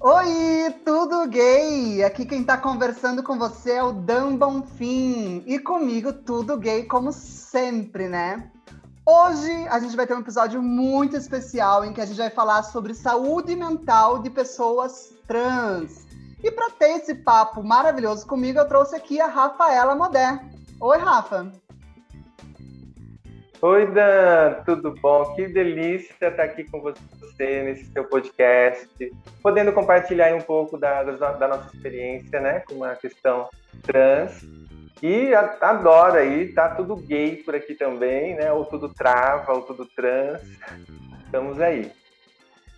Oi, tudo gay? Aqui quem tá conversando com você é o Dan Bonfim. E comigo, tudo gay, como sempre, né? Hoje a gente vai ter um episódio muito especial em que a gente vai falar sobre saúde mental de pessoas trans. E para ter esse papo maravilhoso comigo, eu trouxe aqui a Rafaela Modé. Oi, Rafa. Oi, Dan, tudo bom? Que delícia estar aqui com você nesse seu podcast, podendo compartilhar um pouco da, da nossa experiência, né, com a questão trans. E adoro aí, tá tudo gay por aqui também, né? Ou tudo trava, ou tudo trans. Estamos aí.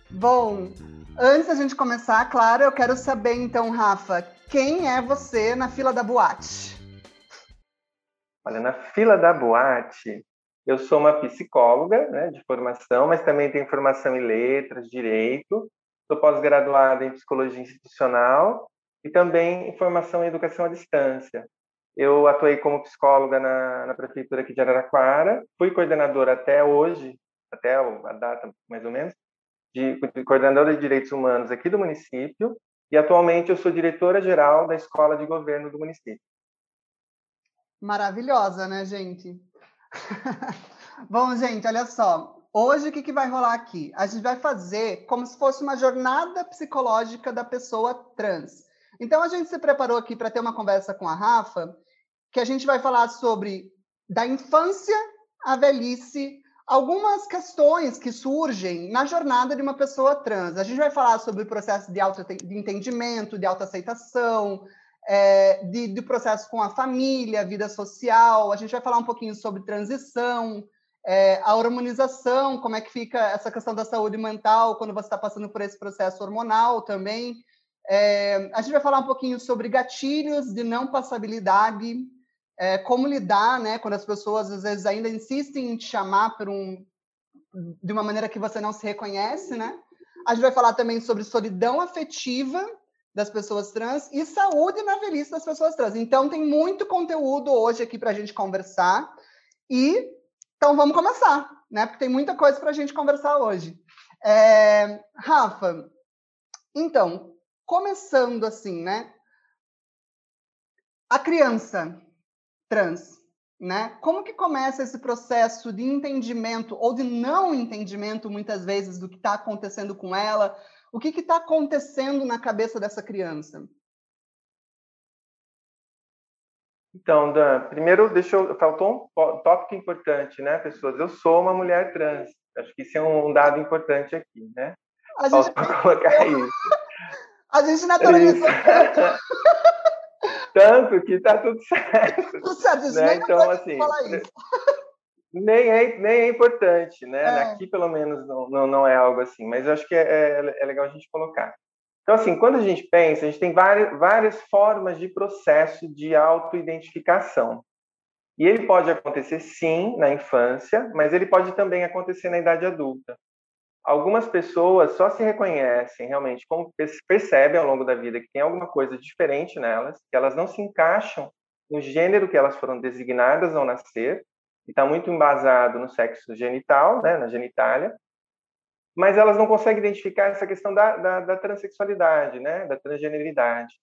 Bom, antes da gente começar, claro, eu quero saber então, Rafa, quem é você na fila da boate? Olha, na fila da boate, eu sou uma psicóloga né, de formação, mas também tenho formação em letras, direito. Sou pós-graduada em psicologia institucional e também em formação em educação à distância. Eu atuei como psicóloga na, na prefeitura aqui de Araraquara, fui coordenadora até hoje, até a data mais ou menos, de, de coordenadora de direitos humanos aqui do município, e atualmente eu sou diretora geral da escola de governo do município. Maravilhosa, né, gente? Bom, gente, olha só. Hoje o que, que vai rolar aqui? A gente vai fazer como se fosse uma jornada psicológica da pessoa trans. Então a gente se preparou aqui para ter uma conversa com a Rafa, que a gente vai falar sobre da infância à velhice, algumas questões que surgem na jornada de uma pessoa trans. A gente vai falar sobre o processo de, auto, de entendimento, de autoaceitação, é, de, de processo com a família, vida social. A gente vai falar um pouquinho sobre transição, é, a hormonização, como é que fica essa questão da saúde mental quando você está passando por esse processo hormonal também. É, a gente vai falar um pouquinho sobre gatilhos de não passabilidade, é, como lidar, né, quando as pessoas às vezes ainda insistem em te chamar por um, de uma maneira que você não se reconhece, né? A gente vai falar também sobre solidão afetiva das pessoas trans e saúde na velhice das pessoas trans. Então, tem muito conteúdo hoje aqui para a gente conversar. E então vamos começar, né? Porque tem muita coisa para a gente conversar hoje. É, Rafa, então, começando assim, né? A criança trans, né? Como que começa esse processo de entendimento ou de não entendimento, muitas vezes, do que está acontecendo com ela? O que está acontecendo na cabeça dessa criança? Então, Dan, primeiro, deixa eu, faltou um tópico importante, né, pessoas? Eu sou uma mulher trans. Acho que isso é um dado importante aqui, né? A gente... colocar isso. A gente naturalizou. Tanto que tá tudo certo. Tudo certo, né? então, assim, falar isso nem é, nem é importante, né? É. Aqui, pelo menos, não, não, não, é algo assim, mas eu acho que é, é, é, legal a gente colocar. Então, assim, quando a gente pensa, a gente tem várias, várias formas de processo de autoidentificação. E ele pode acontecer, sim, na infância, mas ele pode também acontecer na idade adulta. Algumas pessoas só se reconhecem realmente, como percebem ao longo da vida que tem alguma coisa diferente nelas, que elas não se encaixam no gênero que elas foram designadas ao nascer, e está muito embasado no sexo genital, né, na genitália, mas elas não conseguem identificar essa questão da, da, da transexualidade, né, da transgeneridade.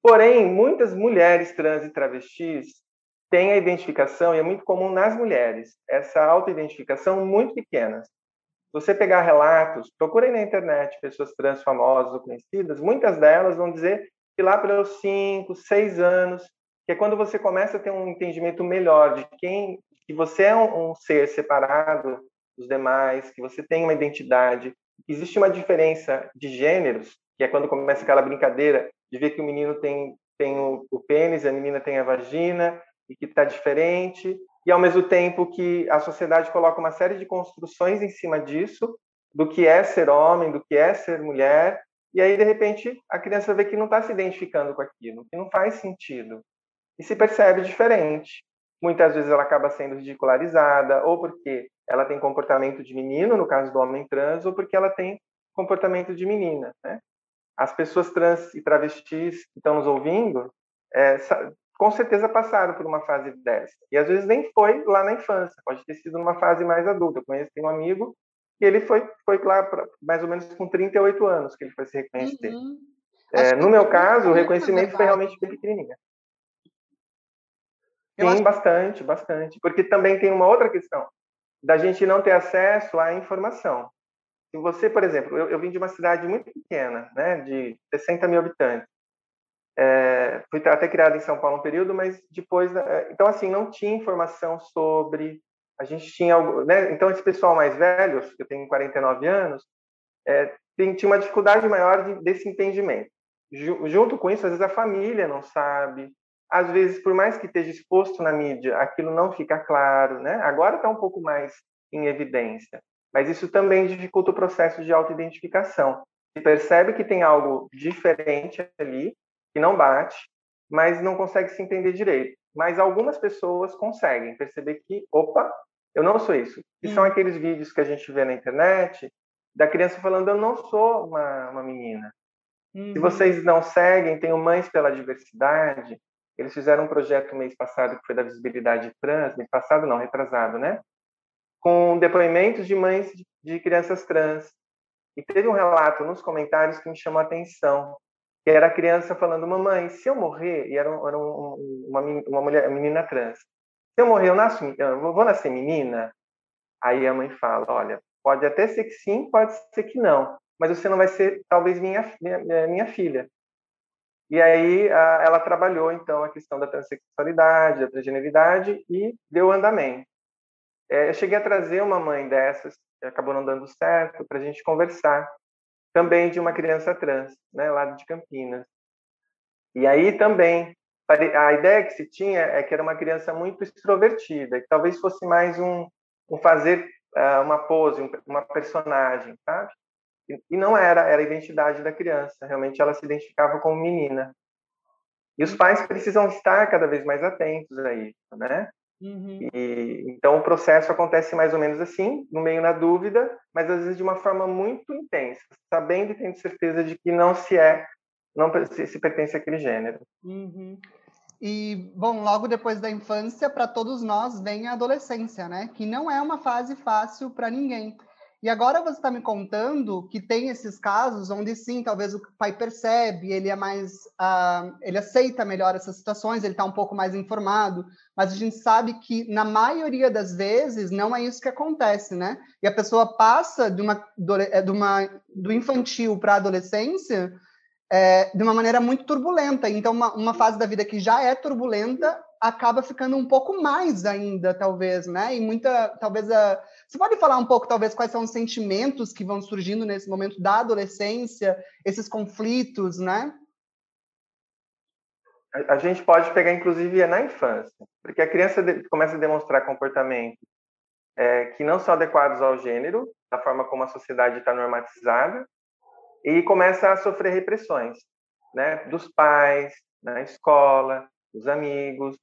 Porém, muitas mulheres trans e travestis têm a identificação, e é muito comum nas mulheres, essa autoidentificação muito pequenas. Se você pegar relatos, procurem na internet pessoas trans famosas ou conhecidas, muitas delas vão dizer que lá pelos 5, 6 anos que é quando você começa a ter um entendimento melhor de quem que você é um, um ser separado dos demais, que você tem uma identidade. Existe uma diferença de gêneros, que é quando começa aquela brincadeira de ver que o menino tem tem o, o pênis, a menina tem a vagina e que está diferente, e ao mesmo tempo que a sociedade coloca uma série de construções em cima disso, do que é ser homem, do que é ser mulher, e aí de repente a criança vê que não está se identificando com aquilo, que não faz sentido e se percebe diferente. Muitas vezes ela acaba sendo ridicularizada, ou porque ela tem comportamento de menino, no caso do homem trans, ou porque ela tem comportamento de menina. Né? As pessoas trans e travestis que estão nos ouvindo, é, com certeza passaram por uma fase dessa. E às vezes nem foi lá na infância, pode ter sido numa fase mais adulta. Eu conheço um amigo que ele foi, foi lá pra, mais ou menos com 38 anos que ele foi se reconhecer. Uhum. É, no meu caso, o reconhecimento foi realmente bem Sim, acho... bastante, bastante. Porque também tem uma outra questão da gente não ter acesso à informação. Se você, por exemplo, eu, eu vim de uma cidade muito pequena, né, de 60 mil habitantes. É, fui até criado em São Paulo um período, mas depois, é, então assim, não tinha informação sobre. A gente tinha, né, então esse pessoal mais velho, eu tenho 49 anos, é, tinha uma dificuldade maior de, desse entendimento. Junto com isso, às vezes a família não sabe, às vezes, por mais que esteja exposto na mídia, aquilo não fica claro, né? Agora está um pouco mais em evidência, mas isso também dificulta o processo de autoidentificação. Se percebe que tem algo diferente ali, que não bate, mas não consegue se entender direito. Mas algumas pessoas conseguem perceber que, opa, eu não sou isso. E são aqueles vídeos que a gente vê na internet da criança falando, eu não sou uma, uma menina. Uhum. Se vocês não seguem, tem o Mães pela Diversidade, eles fizeram um projeto mês passado que foi da visibilidade trans, mês passado não, retrasado, né? Com depoimentos de mães de crianças trans. E teve um relato nos comentários que me chamou a atenção, que era a criança falando, mamãe, se eu morrer, e era, era um, uma, uma mulher, uma menina trans, se eu morrer, eu, nasço, eu vou nascer menina? Aí a mãe fala, olha, pode até ser que sim, pode ser que não, mas você não vai ser, talvez, minha, minha, minha filha. E aí ela trabalhou então a questão da transexualidade, da transgeneridade e deu andamento. É, eu cheguei a trazer uma mãe dessas, acabou não dando certo, para a gente conversar, também de uma criança trans, né, lá de Campinas. E aí também a ideia que se tinha é que era uma criança muito extrovertida, que talvez fosse mais um, um fazer uh, uma pose, uma personagem, sabe? E não era, era a identidade da criança. Realmente ela se identificava como menina. E os pais precisam estar cada vez mais atentos a isso, né? Uhum. E, então o processo acontece mais ou menos assim, no meio na dúvida, mas às vezes de uma forma muito intensa, sabendo e tendo certeza de que não se é, não se, se pertence àquele gênero. Uhum. E, bom, logo depois da infância, para todos nós, vem a adolescência, né? Que não é uma fase fácil para ninguém. E agora você está me contando que tem esses casos onde sim, talvez o pai percebe, ele é mais, uh, ele aceita melhor essas situações, ele está um pouco mais informado, mas a gente sabe que na maioria das vezes não é isso que acontece, né? E a pessoa passa de uma do, é, de uma, do infantil para a adolescência é, de uma maneira muito turbulenta. Então, uma, uma fase da vida que já é turbulenta acaba ficando um pouco mais ainda, talvez, né? E muita, talvez a você pode falar um pouco, talvez, quais são os sentimentos que vão surgindo nesse momento da adolescência, esses conflitos, né? A gente pode pegar, inclusive, na infância, porque a criança começa a demonstrar comportamentos é, que não são adequados ao gênero, da forma como a sociedade está normatizada, e começa a sofrer repressões, né, dos pais, na escola, dos amigos,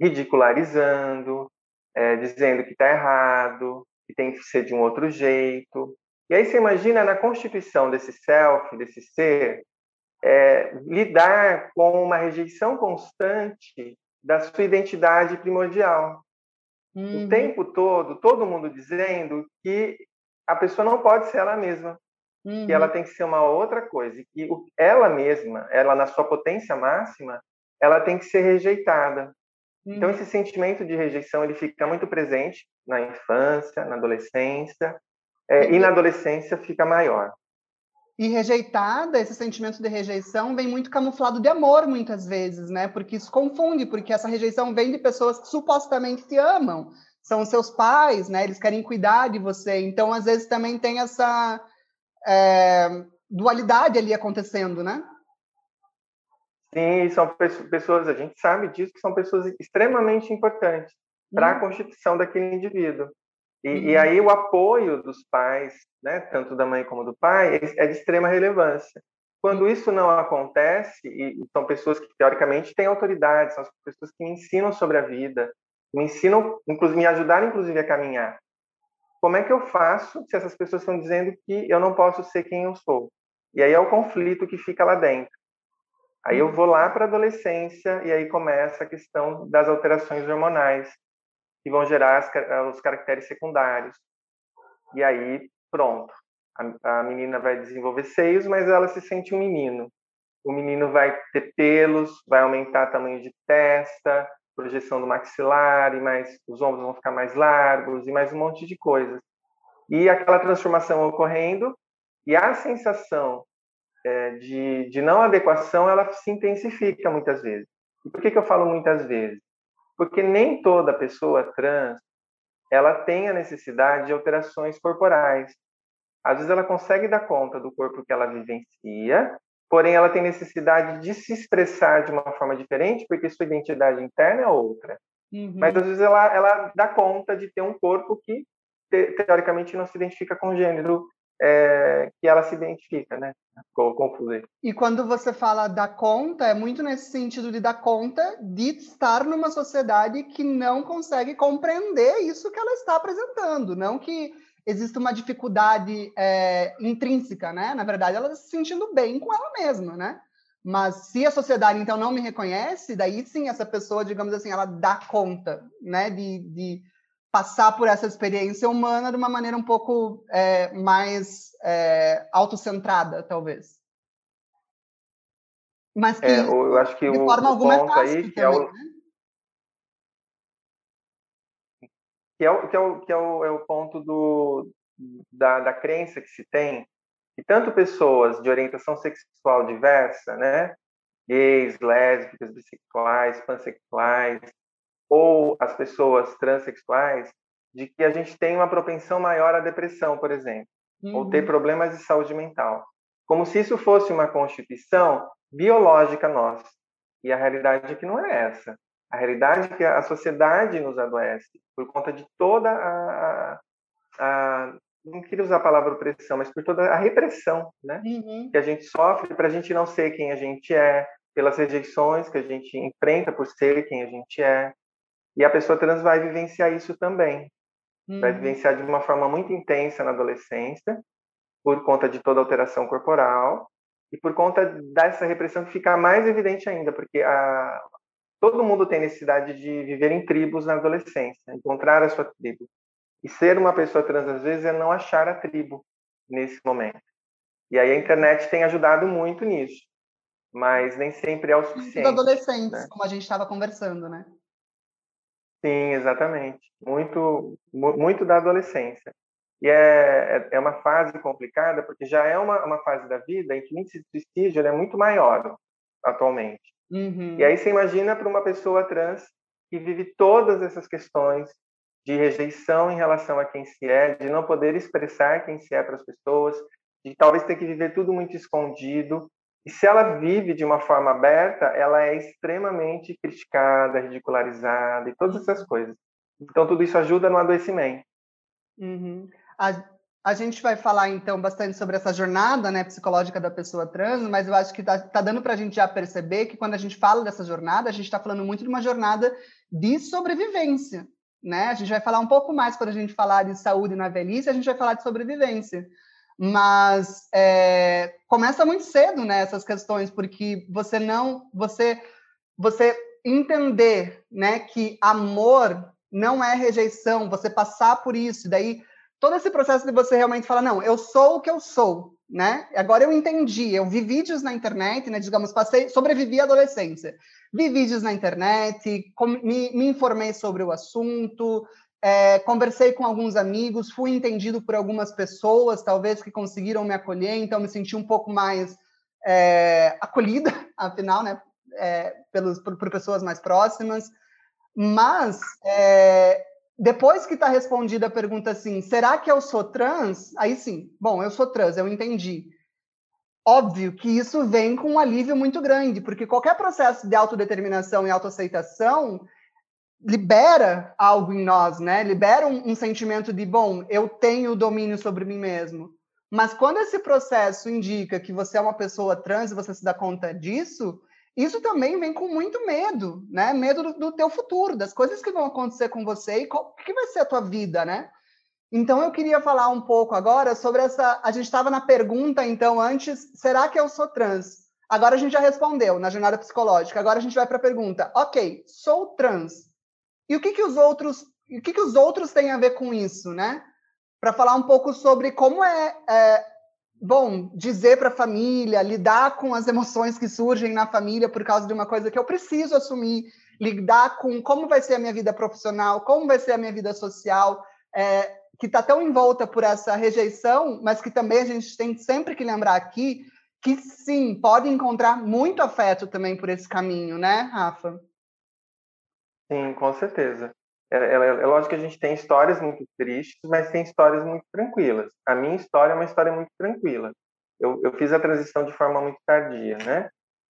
ridicularizando, é, dizendo que está errado, que tem que ser de um outro jeito. E aí você imagina na constituição desse self, desse ser, é, lidar com uma rejeição constante da sua identidade primordial. Uhum. O tempo todo, todo mundo dizendo que a pessoa não pode ser ela mesma, uhum. que ela tem que ser uma outra coisa, que ela mesma, ela na sua potência máxima, ela tem que ser rejeitada. Então esse sentimento de rejeição ele fica muito presente na infância, na adolescência é, e na adolescência fica maior. E rejeitada, esse sentimento de rejeição vem muito camuflado de amor muitas vezes, né? Porque isso confunde, porque essa rejeição vem de pessoas que supostamente te amam, são seus pais, né? Eles querem cuidar de você. Então, às vezes também tem essa é, dualidade ali acontecendo, né? Sim, são pessoas, a gente sabe disso, que são pessoas extremamente importantes para a uhum. constituição daquele indivíduo. E, uhum. e, aí o apoio dos pais, né, tanto da mãe como do pai, é, de extrema relevância. Quando isso não acontece, e são pessoas que teoricamente têm autoridade, são as pessoas que me ensinam sobre a vida, me ensinam, inclusive, me ajudaram inclusive a caminhar. Como é que eu faço se essas pessoas estão dizendo que eu não posso ser quem eu sou? E aí é o conflito que fica lá dentro Aí eu vou lá para a adolescência e aí começa a questão das alterações hormonais que vão gerar as, os caracteres secundários. E aí, pronto. A, a menina vai desenvolver seios, mas ela se sente um menino. O menino vai ter pelos, vai aumentar tamanho de testa, projeção do maxilar, e mais os ombros vão ficar mais largos e mais um monte de coisas. E aquela transformação ocorrendo e a sensação é, de, de não adequação ela se intensifica muitas vezes. E por que, que eu falo muitas vezes? Porque nem toda pessoa trans ela tem a necessidade de alterações corporais. Às vezes ela consegue dar conta do corpo que ela vivencia, porém ela tem necessidade de se expressar de uma forma diferente, porque sua identidade interna é outra. Uhum. Mas às vezes ela, ela dá conta de ter um corpo que te, teoricamente não se identifica com o gênero é, que ela se identifica, né? Confusei. E quando você fala da conta, é muito nesse sentido de dar conta de estar numa sociedade que não consegue compreender isso que ela está apresentando, não que existe uma dificuldade é, intrínseca, né? Na verdade, ela está se sentindo bem com ela mesma, né? Mas se a sociedade então não me reconhece, daí sim essa pessoa, digamos assim, ela dá conta, né? De, de passar por essa experiência humana de uma maneira um pouco é, mais é, autocentrada, talvez. Mas que, é, eu acho que de o, forma o alguma é ponto é aí que também, é o, né? que é o, que é o, que é o, é o ponto do, da, da crença que se tem que tanto pessoas de orientação sexual diversa, né, gays, lésbicas, bissexuais, pansexuais, ou as pessoas transexuais, de que a gente tem uma propensão maior à depressão, por exemplo, uhum. ou ter uhum. problemas de saúde mental, como se isso fosse uma constituição biológica nossa. E a realidade é que não é essa. A realidade é que a sociedade nos adoece por conta de toda a, a, a não queria usar a palavra opressão, mas por toda a repressão, né? Uhum. Que a gente sofre para a gente não ser quem a gente é, pelas rejeições que a gente enfrenta por ser quem a gente é. E a pessoa trans vai vivenciar isso também. Uhum. Vai vivenciar de uma forma muito intensa na adolescência, por conta de toda a alteração corporal e por conta dessa repressão que fica mais evidente ainda, porque a, todo mundo tem necessidade de viver em tribos na adolescência, encontrar a sua tribo. E ser uma pessoa trans, às vezes, é não achar a tribo nesse momento. E aí a internet tem ajudado muito nisso, mas nem sempre é o suficiente. Dos adolescentes, né? como a gente estava conversando, né? Sim, exatamente. Muito, muito da adolescência. E é, é, é uma fase complicada, porque já é uma, uma fase da vida em que o índice de suicídio é muito maior atualmente. Uhum. E aí você imagina para uma pessoa trans que vive todas essas questões de rejeição em relação a quem se é, de não poder expressar quem se é para as pessoas, de talvez ter que viver tudo muito escondido. E se ela vive de uma forma aberta, ela é extremamente criticada, ridicularizada e todas essas coisas. Então, tudo isso ajuda no adoecimento. Uhum. A, a gente vai falar, então, bastante sobre essa jornada né, psicológica da pessoa trans, mas eu acho que está tá dando para a gente já perceber que quando a gente fala dessa jornada, a gente está falando muito de uma jornada de sobrevivência. Né? A gente vai falar um pouco mais quando a gente falar de saúde na velhice, a gente vai falar de sobrevivência. Mas é, começa muito cedo né, essas questões, porque você não. Você, você entender né, que amor não é rejeição, você passar por isso, daí todo esse processo de você realmente falar, não, eu sou o que eu sou, né? Agora eu entendi, eu vi vídeos na internet, né? Digamos, passei, sobrevivi à adolescência. Vi vídeos na internet, com, me, me, informei sobre o assunto, é, conversei com alguns amigos, fui entendido por algumas pessoas, talvez, que conseguiram me acolher, então me senti um pouco mais é, acolhida, afinal, né? É, pelos, por, por, pessoas mais próximas. Mas é, depois que está respondida a pergunta assim, será que eu sou trans? Aí sim, bom, eu sou trans, eu entendi. Óbvio que isso vem com um alívio muito grande, porque qualquer processo de autodeterminação e autoaceitação libera algo em nós, né? Libera um, um sentimento de, bom, eu tenho domínio sobre mim mesmo. Mas quando esse processo indica que você é uma pessoa trans e você se dá conta disso, isso também vem com muito medo, né? Medo do, do teu futuro, das coisas que vão acontecer com você e qual que vai ser a tua vida, né? Então eu queria falar um pouco agora sobre essa. A gente estava na pergunta então antes, será que eu sou trans? Agora a gente já respondeu na jornada psicológica. Agora a gente vai para a pergunta: ok, sou trans. E o que, que os outros, o que, que os outros têm a ver com isso, né? Para falar um pouco sobre como é, é bom dizer para a família, lidar com as emoções que surgem na família por causa de uma coisa que eu preciso assumir, lidar com como vai ser a minha vida profissional, como vai ser a minha vida social, é, que está tão envolta por essa rejeição, mas que também a gente tem sempre que lembrar aqui que sim, pode encontrar muito afeto também por esse caminho, né, Rafa? Sim, com certeza. É, é, é, lógico que a gente tem histórias muito tristes, mas tem histórias muito tranquilas. A minha história é uma história muito tranquila. Eu, eu fiz a transição de forma muito tardia, né?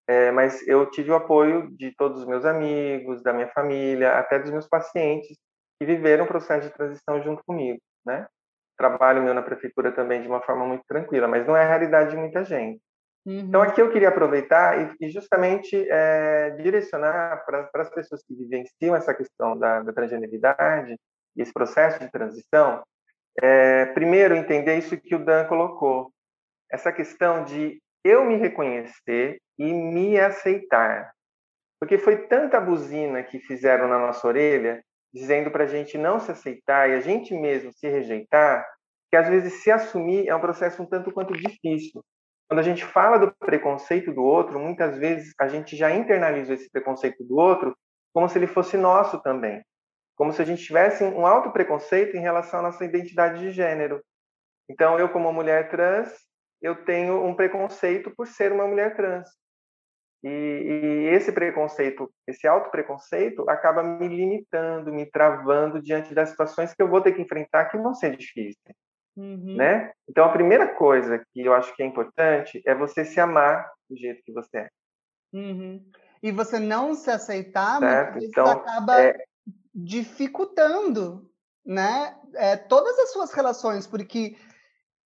É, mas eu tive o apoio de todos os meus amigos, da minha família, até dos meus pacientes que viveram o processo de transição junto comigo, né? Trabalho meu na prefeitura também de uma forma muito tranquila, mas não é a realidade de muita gente. Uhum. Então, aqui eu queria aproveitar e, e justamente é, direcionar para as pessoas que vivenciam essa questão da, da transgeneridade e esse processo de transição, é, primeiro entender isso que o Dan colocou, essa questão de eu me reconhecer e me aceitar. Porque foi tanta buzina que fizeram na nossa orelha, dizendo para a gente não se aceitar e a gente mesmo se rejeitar, que às vezes se assumir é um processo um tanto quanto difícil. Quando a gente fala do preconceito do outro, muitas vezes a gente já internaliza esse preconceito do outro como se ele fosse nosso também. Como se a gente tivesse um alto preconceito em relação à nossa identidade de gênero. Então, eu, como mulher trans, eu tenho um preconceito por ser uma mulher trans. E, e esse preconceito, esse alto preconceito, acaba me limitando, me travando diante das situações que eu vou ter que enfrentar que vão ser difíceis. Uhum. Né? Então, a primeira coisa que eu acho que é importante é você se amar do jeito que você é. Uhum. E você não se aceitar, certo? então, acaba é... dificultando né? É, todas as suas relações, porque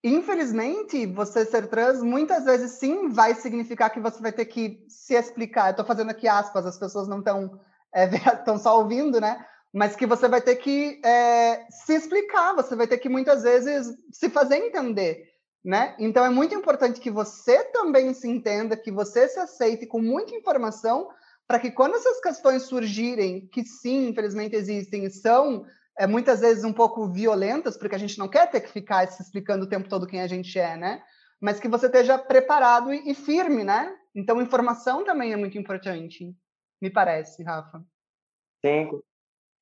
infelizmente você ser trans muitas vezes sim vai significar que você vai ter que se explicar. Eu estou fazendo aqui aspas, as pessoas não estão estão é, só ouvindo, né? Mas que você vai ter que é, se explicar, você vai ter que muitas vezes se fazer entender, né? Então é muito importante que você também se entenda, que você se aceite com muita informação, para que quando essas questões surgirem, que sim, infelizmente existem e são é, muitas vezes um pouco violentas, porque a gente não quer ter que ficar se explicando o tempo todo quem a gente é, né? Mas que você esteja preparado e, e firme, né? Então informação também é muito importante, me parece, Rafa. Sim,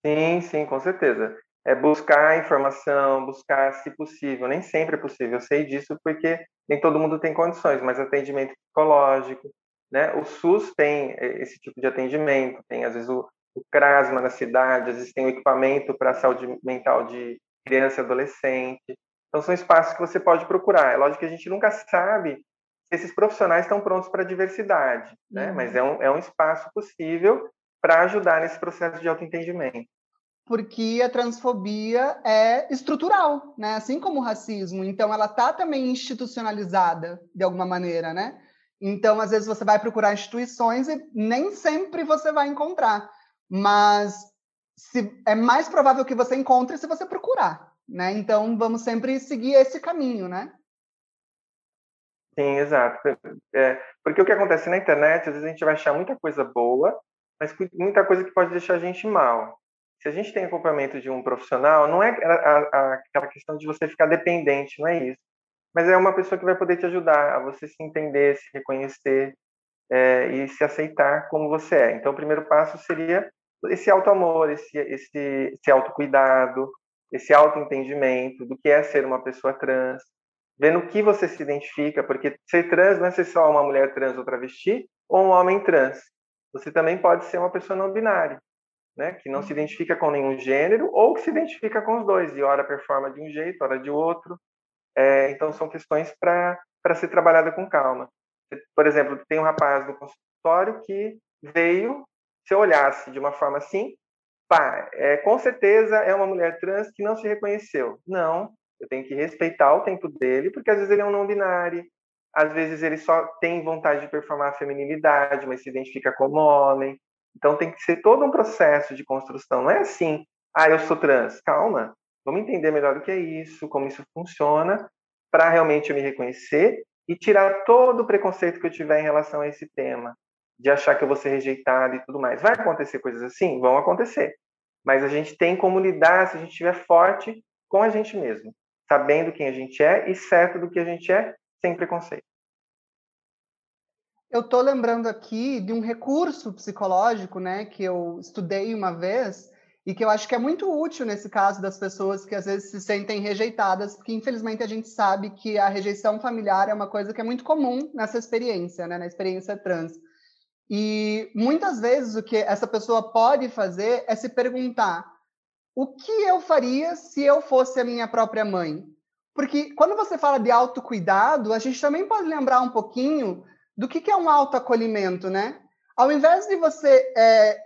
Sim, sim, com certeza. É buscar informação, buscar, se possível, nem sempre é possível, eu sei disso porque nem todo mundo tem condições, mas atendimento psicológico, né? O SUS tem eh, esse tipo de atendimento, tem às vezes o, o CRASMA na cidade, às vezes tem o equipamento para saúde mental de criança e adolescente. Então são espaços que você pode procurar. É lógico que a gente nunca sabe se esses profissionais estão prontos para a diversidade, né? Uhum. Mas é um, é um espaço possível para ajudar nesse processo de autoentendimento porque a transfobia é estrutural, né? Assim como o racismo. Então, ela está também institucionalizada de alguma maneira, né? Então, às vezes você vai procurar instituições e nem sempre você vai encontrar, mas se, é mais provável que você encontre se você procurar, né? Então, vamos sempre seguir esse caminho, né? Sim, exato. É, porque o que acontece na internet, às vezes a gente vai achar muita coisa boa, mas muita coisa que pode deixar a gente mal se a gente tem acompanhamento de um profissional, não é aquela questão de você ficar dependente, não é isso. Mas é uma pessoa que vai poder te ajudar a você se entender, se reconhecer é, e se aceitar como você é. Então, o primeiro passo seria esse auto-amor, esse, esse, esse autocuidado, esse autoentendimento do que é ser uma pessoa trans, vendo que você se identifica, porque ser trans não é ser só uma mulher trans ou travesti ou um homem trans. Você também pode ser uma pessoa não binária né, que não se identifica com nenhum gênero ou que se identifica com os dois e ora performa de um jeito, ora de outro. É, então são questões para ser trabalhada com calma. Por exemplo, tem um rapaz no consultório que veio, se eu olhasse de uma forma assim, pá, é, com certeza é uma mulher trans que não se reconheceu. Não, eu tenho que respeitar o tempo dele, porque às vezes ele é um não binário, às vezes ele só tem vontade de performar a feminilidade, mas se identifica como homem. Então tem que ser todo um processo de construção. Não é assim, ah, eu sou trans. Calma, vamos entender melhor o que é isso, como isso funciona, para realmente eu me reconhecer e tirar todo o preconceito que eu tiver em relação a esse tema, de achar que eu vou ser rejeitado e tudo mais. Vai acontecer coisas assim? Vão acontecer. Mas a gente tem como lidar se a gente estiver forte com a gente mesmo, sabendo quem a gente é e certo do que a gente é, sem preconceito. Eu estou lembrando aqui de um recurso psicológico, né, que eu estudei uma vez e que eu acho que é muito útil nesse caso das pessoas que às vezes se sentem rejeitadas, porque infelizmente a gente sabe que a rejeição familiar é uma coisa que é muito comum nessa experiência, né, na experiência trans. E muitas vezes o que essa pessoa pode fazer é se perguntar: o que eu faria se eu fosse a minha própria mãe? Porque quando você fala de autocuidado, a gente também pode lembrar um pouquinho do que, que é um autoacolhimento, né? Ao invés de você, é,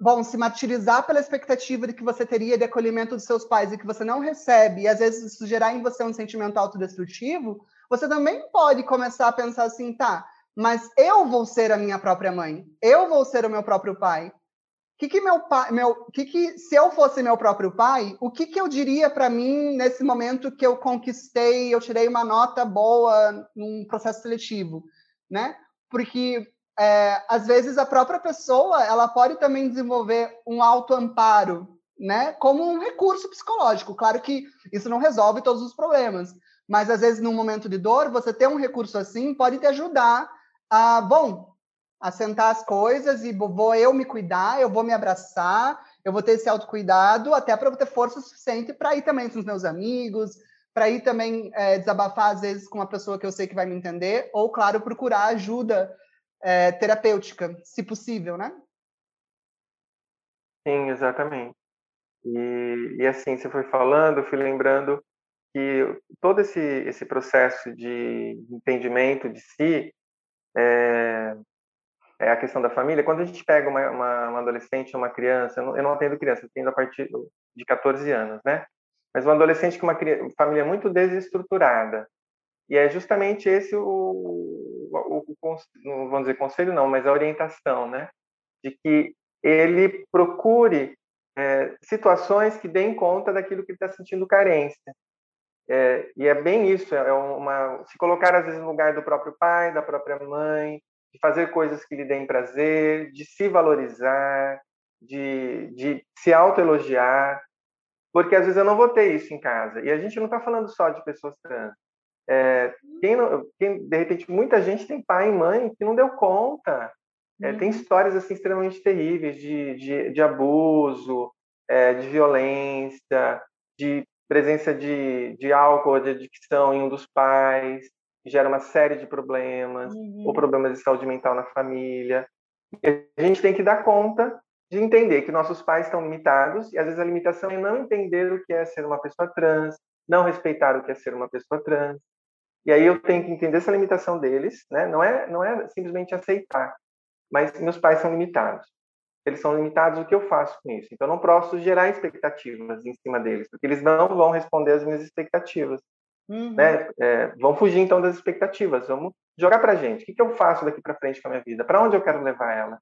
bom, se martirizar pela expectativa de que você teria de acolhimento dos seus pais e que você não recebe, e às vezes isso gerar em você um sentimento autodestrutivo, você também pode começar a pensar assim, tá, mas eu vou ser a minha própria mãe, eu vou ser o meu próprio pai. Que que meu pai, meu, que que se eu fosse meu próprio pai, o que que eu diria para mim nesse momento que eu conquistei, eu tirei uma nota boa num processo seletivo? Né? Porque é, às vezes a própria pessoa ela pode também desenvolver um autoamparo, né? Como um recurso psicológico. Claro que isso não resolve todos os problemas, mas às vezes num momento de dor você ter um recurso assim pode te ajudar a, bom, assentar as coisas e vou eu me cuidar, eu vou me abraçar, eu vou ter esse autocuidado até para eu ter força suficiente para ir também com os meus amigos, para ir também é, desabafar, às vezes, com uma pessoa que eu sei que vai me entender, ou, claro, procurar ajuda é, terapêutica, se possível, né? Sim, exatamente. E, e assim, você foi falando, eu fui lembrando que todo esse, esse processo de entendimento de si é, é, a questão da família. Quando a gente pega uma, uma, uma adolescente, uma criança, eu não, eu não atendo criança, eu atendo a partir de 14 anos, né? Mas um adolescente com uma família muito desestruturada. E é justamente esse o, o, o, não vamos dizer conselho não, mas a orientação, né? De que ele procure é, situações que deem conta daquilo que ele está sentindo carência. É, e é bem isso, é uma se colocar às vezes no lugar do próprio pai, da própria mãe, de fazer coisas que lhe deem prazer, de se valorizar, de, de se autoelogiar, porque às vezes eu não vou ter isso em casa. E a gente não está falando só de pessoas trans. É, quem, não, quem, de repente, muita gente tem pai e mãe que não deu conta. É, Tem uhum. histórias assim extremamente terríveis de, de, de abuso, é, de violência, de presença de, de álcool, de adicção em um dos pais, que gera uma série de problemas, uhum. ou problemas de saúde mental na família. E a gente tem que dar conta de entender que nossos pais estão limitados e às vezes a limitação é não entender o que é ser uma pessoa trans, não respeitar o que é ser uma pessoa trans. E aí eu tenho que entender essa limitação deles, né? Não é não é simplesmente aceitar, mas meus pais são limitados. Eles são limitados, o que eu faço com isso? Então eu não posso gerar expectativas em cima deles, porque eles não vão responder às minhas expectativas. Uhum. Né? É, vão fugir então das expectativas. Vamos jogar para gente. O que, que eu faço daqui para frente com a minha vida? Para onde eu quero levar ela?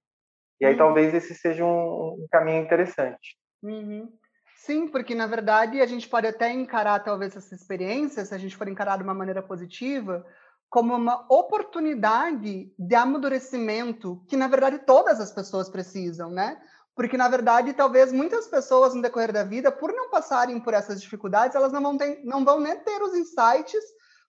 E aí uhum. talvez esse seja um, um caminho interessante. Uhum. Sim, porque na verdade a gente pode até encarar talvez essa experiência, se a gente for encarar de uma maneira positiva, como uma oportunidade de amadurecimento que na verdade todas as pessoas precisam, né? Porque na verdade talvez muitas pessoas no decorrer da vida, por não passarem por essas dificuldades, elas não vão ter, não vão nem ter os insights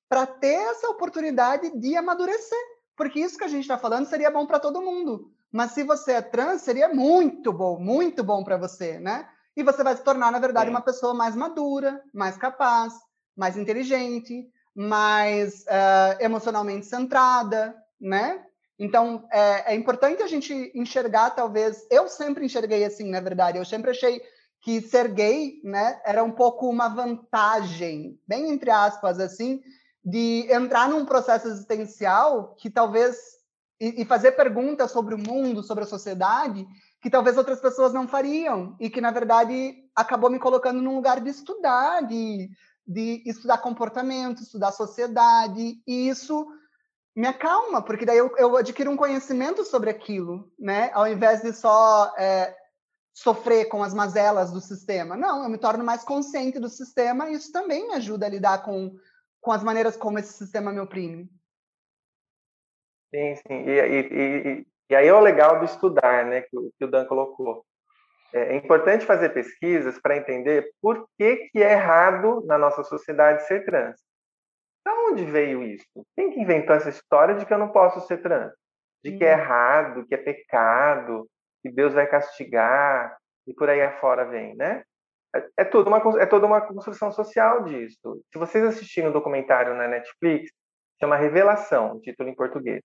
para ter essa oportunidade de amadurecer, porque isso que a gente está falando seria bom para todo mundo. Mas se você é trans, seria muito bom, muito bom para você, né? E você vai se tornar, na verdade, Sim. uma pessoa mais madura, mais capaz, mais inteligente, mais uh, emocionalmente centrada, né? Então, é, é, importante a gente enxergar, talvez. Eu sempre enxerguei assim, na verdade. Eu sempre achei que ser gay, né, era um pouco uma vantagem, bem entre aspas, assim, de entrar num processo existencial que talvez e, e fazer perguntas sobre o mundo, sobre a sociedade, que talvez outras pessoas não fariam e que na verdade acabou me colocando num lugar de estudar, de, de estudar comportamento, estudar sociedade e isso me acalma porque daí eu, eu adquiro um conhecimento sobre aquilo, né? Ao invés de só é, sofrer com as mazelas do sistema, não, eu me torno mais consciente do sistema e isso também me ajuda a lidar com com as maneiras como esse sistema me oprime. Sim, sim. E, e, e, e aí é o legal do estudar, né, que o, que o Dan colocou. É, é importante fazer pesquisas para entender por que, que é errado na nossa sociedade ser trans. Da onde veio isso? Quem que inventou essa história de que eu não posso ser trans? De que é hum. errado, que é pecado, que Deus vai castigar e por aí afora vem, né? É, é, tudo uma, é toda uma construção social disso. Se vocês assistirem um documentário na Netflix, chama Revelação, título em português.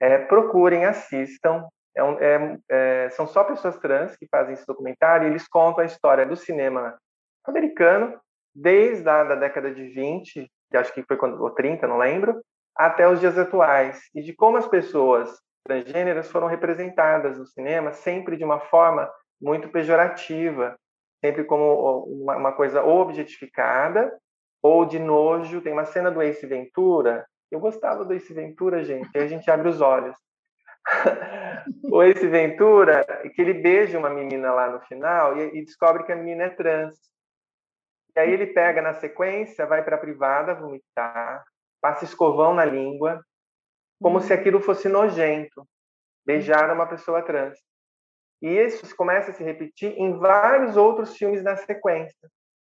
É, procurem, assistam. É um, é, é, são só pessoas trans que fazem esse documentário e eles contam a história do cinema americano desde a da década de 20, que acho que foi quando, ou 30, não lembro, até os dias atuais, e de como as pessoas transgêneras foram representadas no cinema sempre de uma forma muito pejorativa, sempre como uma, coisa ou objetificada ou de nojo. Tem uma cena do Ace Ventura, eu gostava do Ace Ventura, gente, aí a gente abre os olhos. o Ace Ventura, que ele beija uma menina lá no final e, e descobre que a menina é trans. E aí ele pega na sequência, vai para a privada vomitar, passa escovão na língua, como se aquilo fosse nojento, beijar uma pessoa trans. E isso começa a se repetir em vários outros filmes na sequência.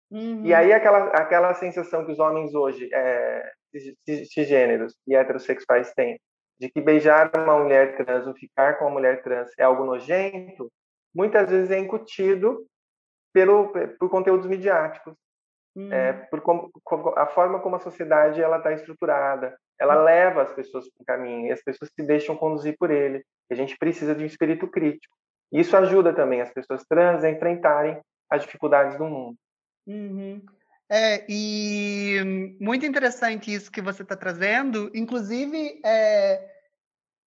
Uhum. E aí aquela, aquela sensação que os homens hoje, é, cisgêneros e heterossexuais têm, de que beijar uma mulher trans ou ficar com uma mulher trans é algo nojento, muitas vezes é incutido pelo, por conteúdos midiáticos. Hum. É, por como, a forma como a sociedade ela está estruturada, ela hum. leva as pessoas para o caminho e as pessoas se deixam conduzir por ele. a gente precisa de um espírito crítico. Isso ajuda também as pessoas trans a enfrentarem as dificuldades do mundo. Uhum. É, e muito interessante isso que você está trazendo, inclusive é,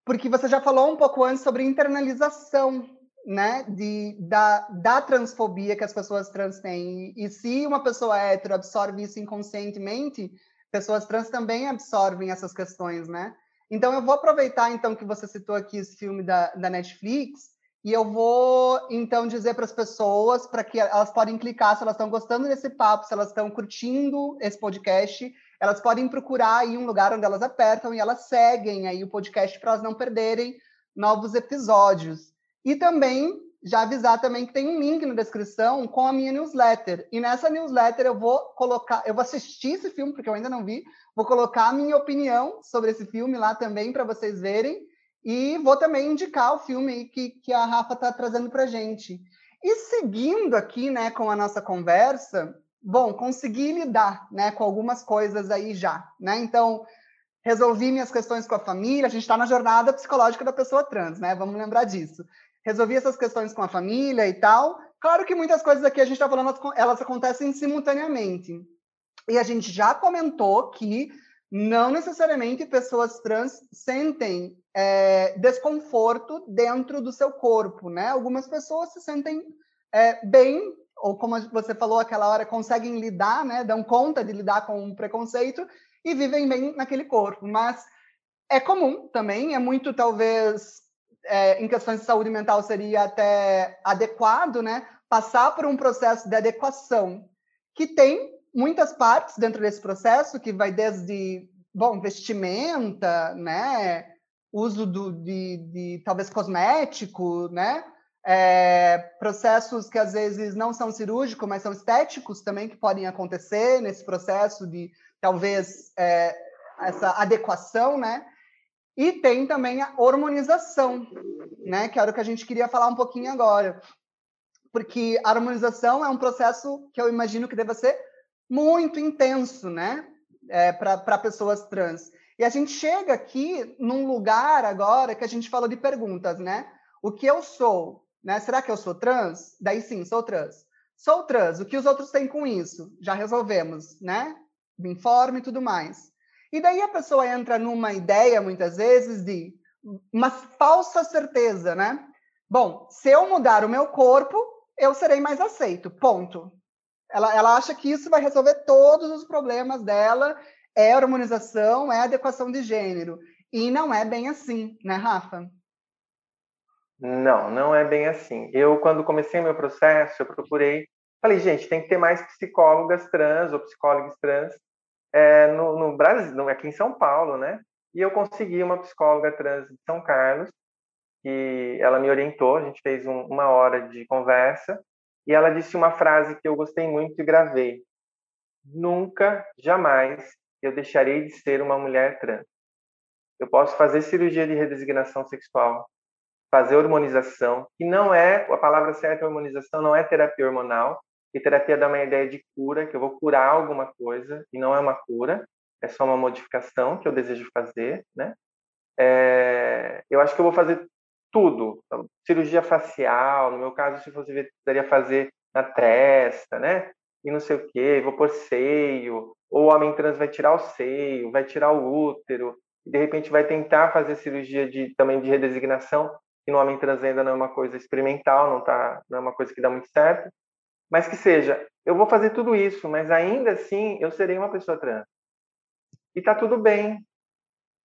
porque você já falou um pouco antes sobre internalização né, de, da, da transfobia que as pessoas trans têm. E, e se uma pessoa hétero absorve isso inconscientemente, pessoas trans também absorvem essas questões, né? Então, eu vou aproveitar, então, que você citou aqui esse filme da, da Netflix, e eu vou, então, dizer para as pessoas, para que elas podem clicar se elas estão gostando desse papo, se elas estão curtindo esse podcast, elas podem procurar aí um lugar onde elas apertam e elas seguem aí o podcast para elas não perderem novos episódios. E também já avisar também que tem um link na descrição com a minha newsletter. E nessa newsletter eu vou colocar, eu vou assistir esse filme porque eu ainda não vi, vou colocar a minha opinião sobre esse filme lá também para vocês verem e vou também indicar o filme que, que a Rafa está trazendo para gente. E seguindo aqui, né, com a nossa conversa, bom, consegui lidar, né, com algumas coisas aí já, né? Então resolvi minhas questões com a família. A gente está na jornada psicológica da pessoa trans, né? Vamos lembrar disso resolvi essas questões com a família e tal. Claro que muitas coisas aqui a gente está falando, elas acontecem simultaneamente. E a gente já comentou que não necessariamente pessoas trans sentem é, desconforto dentro do seu corpo, né? Algumas pessoas se sentem é, bem, ou como você falou aquela hora, conseguem lidar, né? Dão conta de lidar com o preconceito e vivem bem naquele corpo. Mas é comum também, é muito talvez é, em questões de saúde mental seria até adequado, né? Passar por um processo de adequação que tem muitas partes dentro desse processo, que vai desde, bom, vestimenta, né? Uso do, de, de talvez cosmético, né? É, processos que às vezes não são cirúrgicos, mas são estéticos também que podem acontecer nesse processo de talvez é, essa adequação, né? E tem também a hormonização, né? Que era o que a gente queria falar um pouquinho agora. Porque a harmonização é um processo que eu imagino que deva ser muito intenso, né? É, para pessoas trans. E a gente chega aqui num lugar agora que a gente fala de perguntas, né? O que eu sou? Né? Será que eu sou trans? Daí sim, sou trans. Sou trans, o que os outros têm com isso? Já resolvemos, né? Me informe e tudo mais. E daí a pessoa entra numa ideia, muitas vezes, de uma falsa certeza, né? Bom, se eu mudar o meu corpo, eu serei mais aceito, ponto. Ela, ela acha que isso vai resolver todos os problemas dela, é hormonização, é adequação de gênero. E não é bem assim, né, Rafa? Não, não é bem assim. Eu, quando comecei meu processo, eu procurei, falei, gente, tem que ter mais psicólogas trans ou psicólogos trans é, no, no, Brasil, aqui em São Paulo, né? e eu consegui uma psicóloga trans de São Carlos, que ela me orientou, a gente fez um, uma hora de conversa, e ela disse uma frase que eu gostei muito e gravei. Nunca, jamais, eu deixarei de ser uma mulher trans. Eu posso fazer cirurgia de redesignação sexual, fazer hormonização, que não é, a palavra certa hormonização não é terapia hormonal, e terapia dá uma ideia de cura, que eu vou curar alguma coisa, e não é uma cura, é só uma modificação que eu desejo fazer, né? É, eu acho que eu vou fazer tudo, cirurgia facial, no meu caso, se fosse ver, fazer na testa, né? E não sei o quê, vou pôr seio, ou o homem trans vai tirar o seio, vai tirar o útero, e de repente vai tentar fazer cirurgia de, também de redesignação, que no homem trans ainda não é uma coisa experimental, não, tá, não é uma coisa que dá muito certo, mas que seja, eu vou fazer tudo isso, mas ainda assim eu serei uma pessoa trans. E tá tudo bem.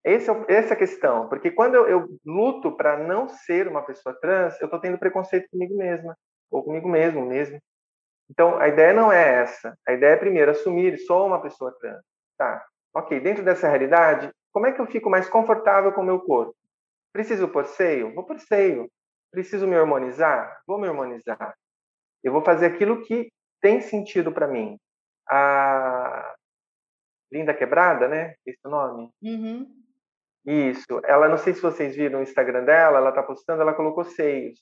Esse é, essa é a questão, porque quando eu, eu luto para não ser uma pessoa trans, eu estou tendo preconceito comigo mesma, ou comigo mesmo, mesmo. Então, a ideia não é essa. A ideia é, primeiro, assumir, sou uma pessoa trans. Tá, ok, dentro dessa realidade, como é que eu fico mais confortável com o meu corpo? Preciso pôr seio? Vou pôr seio. Preciso me harmonizar? Vou me harmonizar. Eu vou fazer aquilo que tem sentido para mim. A Linda Quebrada, né? Esse é o nome? Uhum. Isso. Ela, não sei se vocês viram o Instagram dela, ela tá postando, ela colocou seios.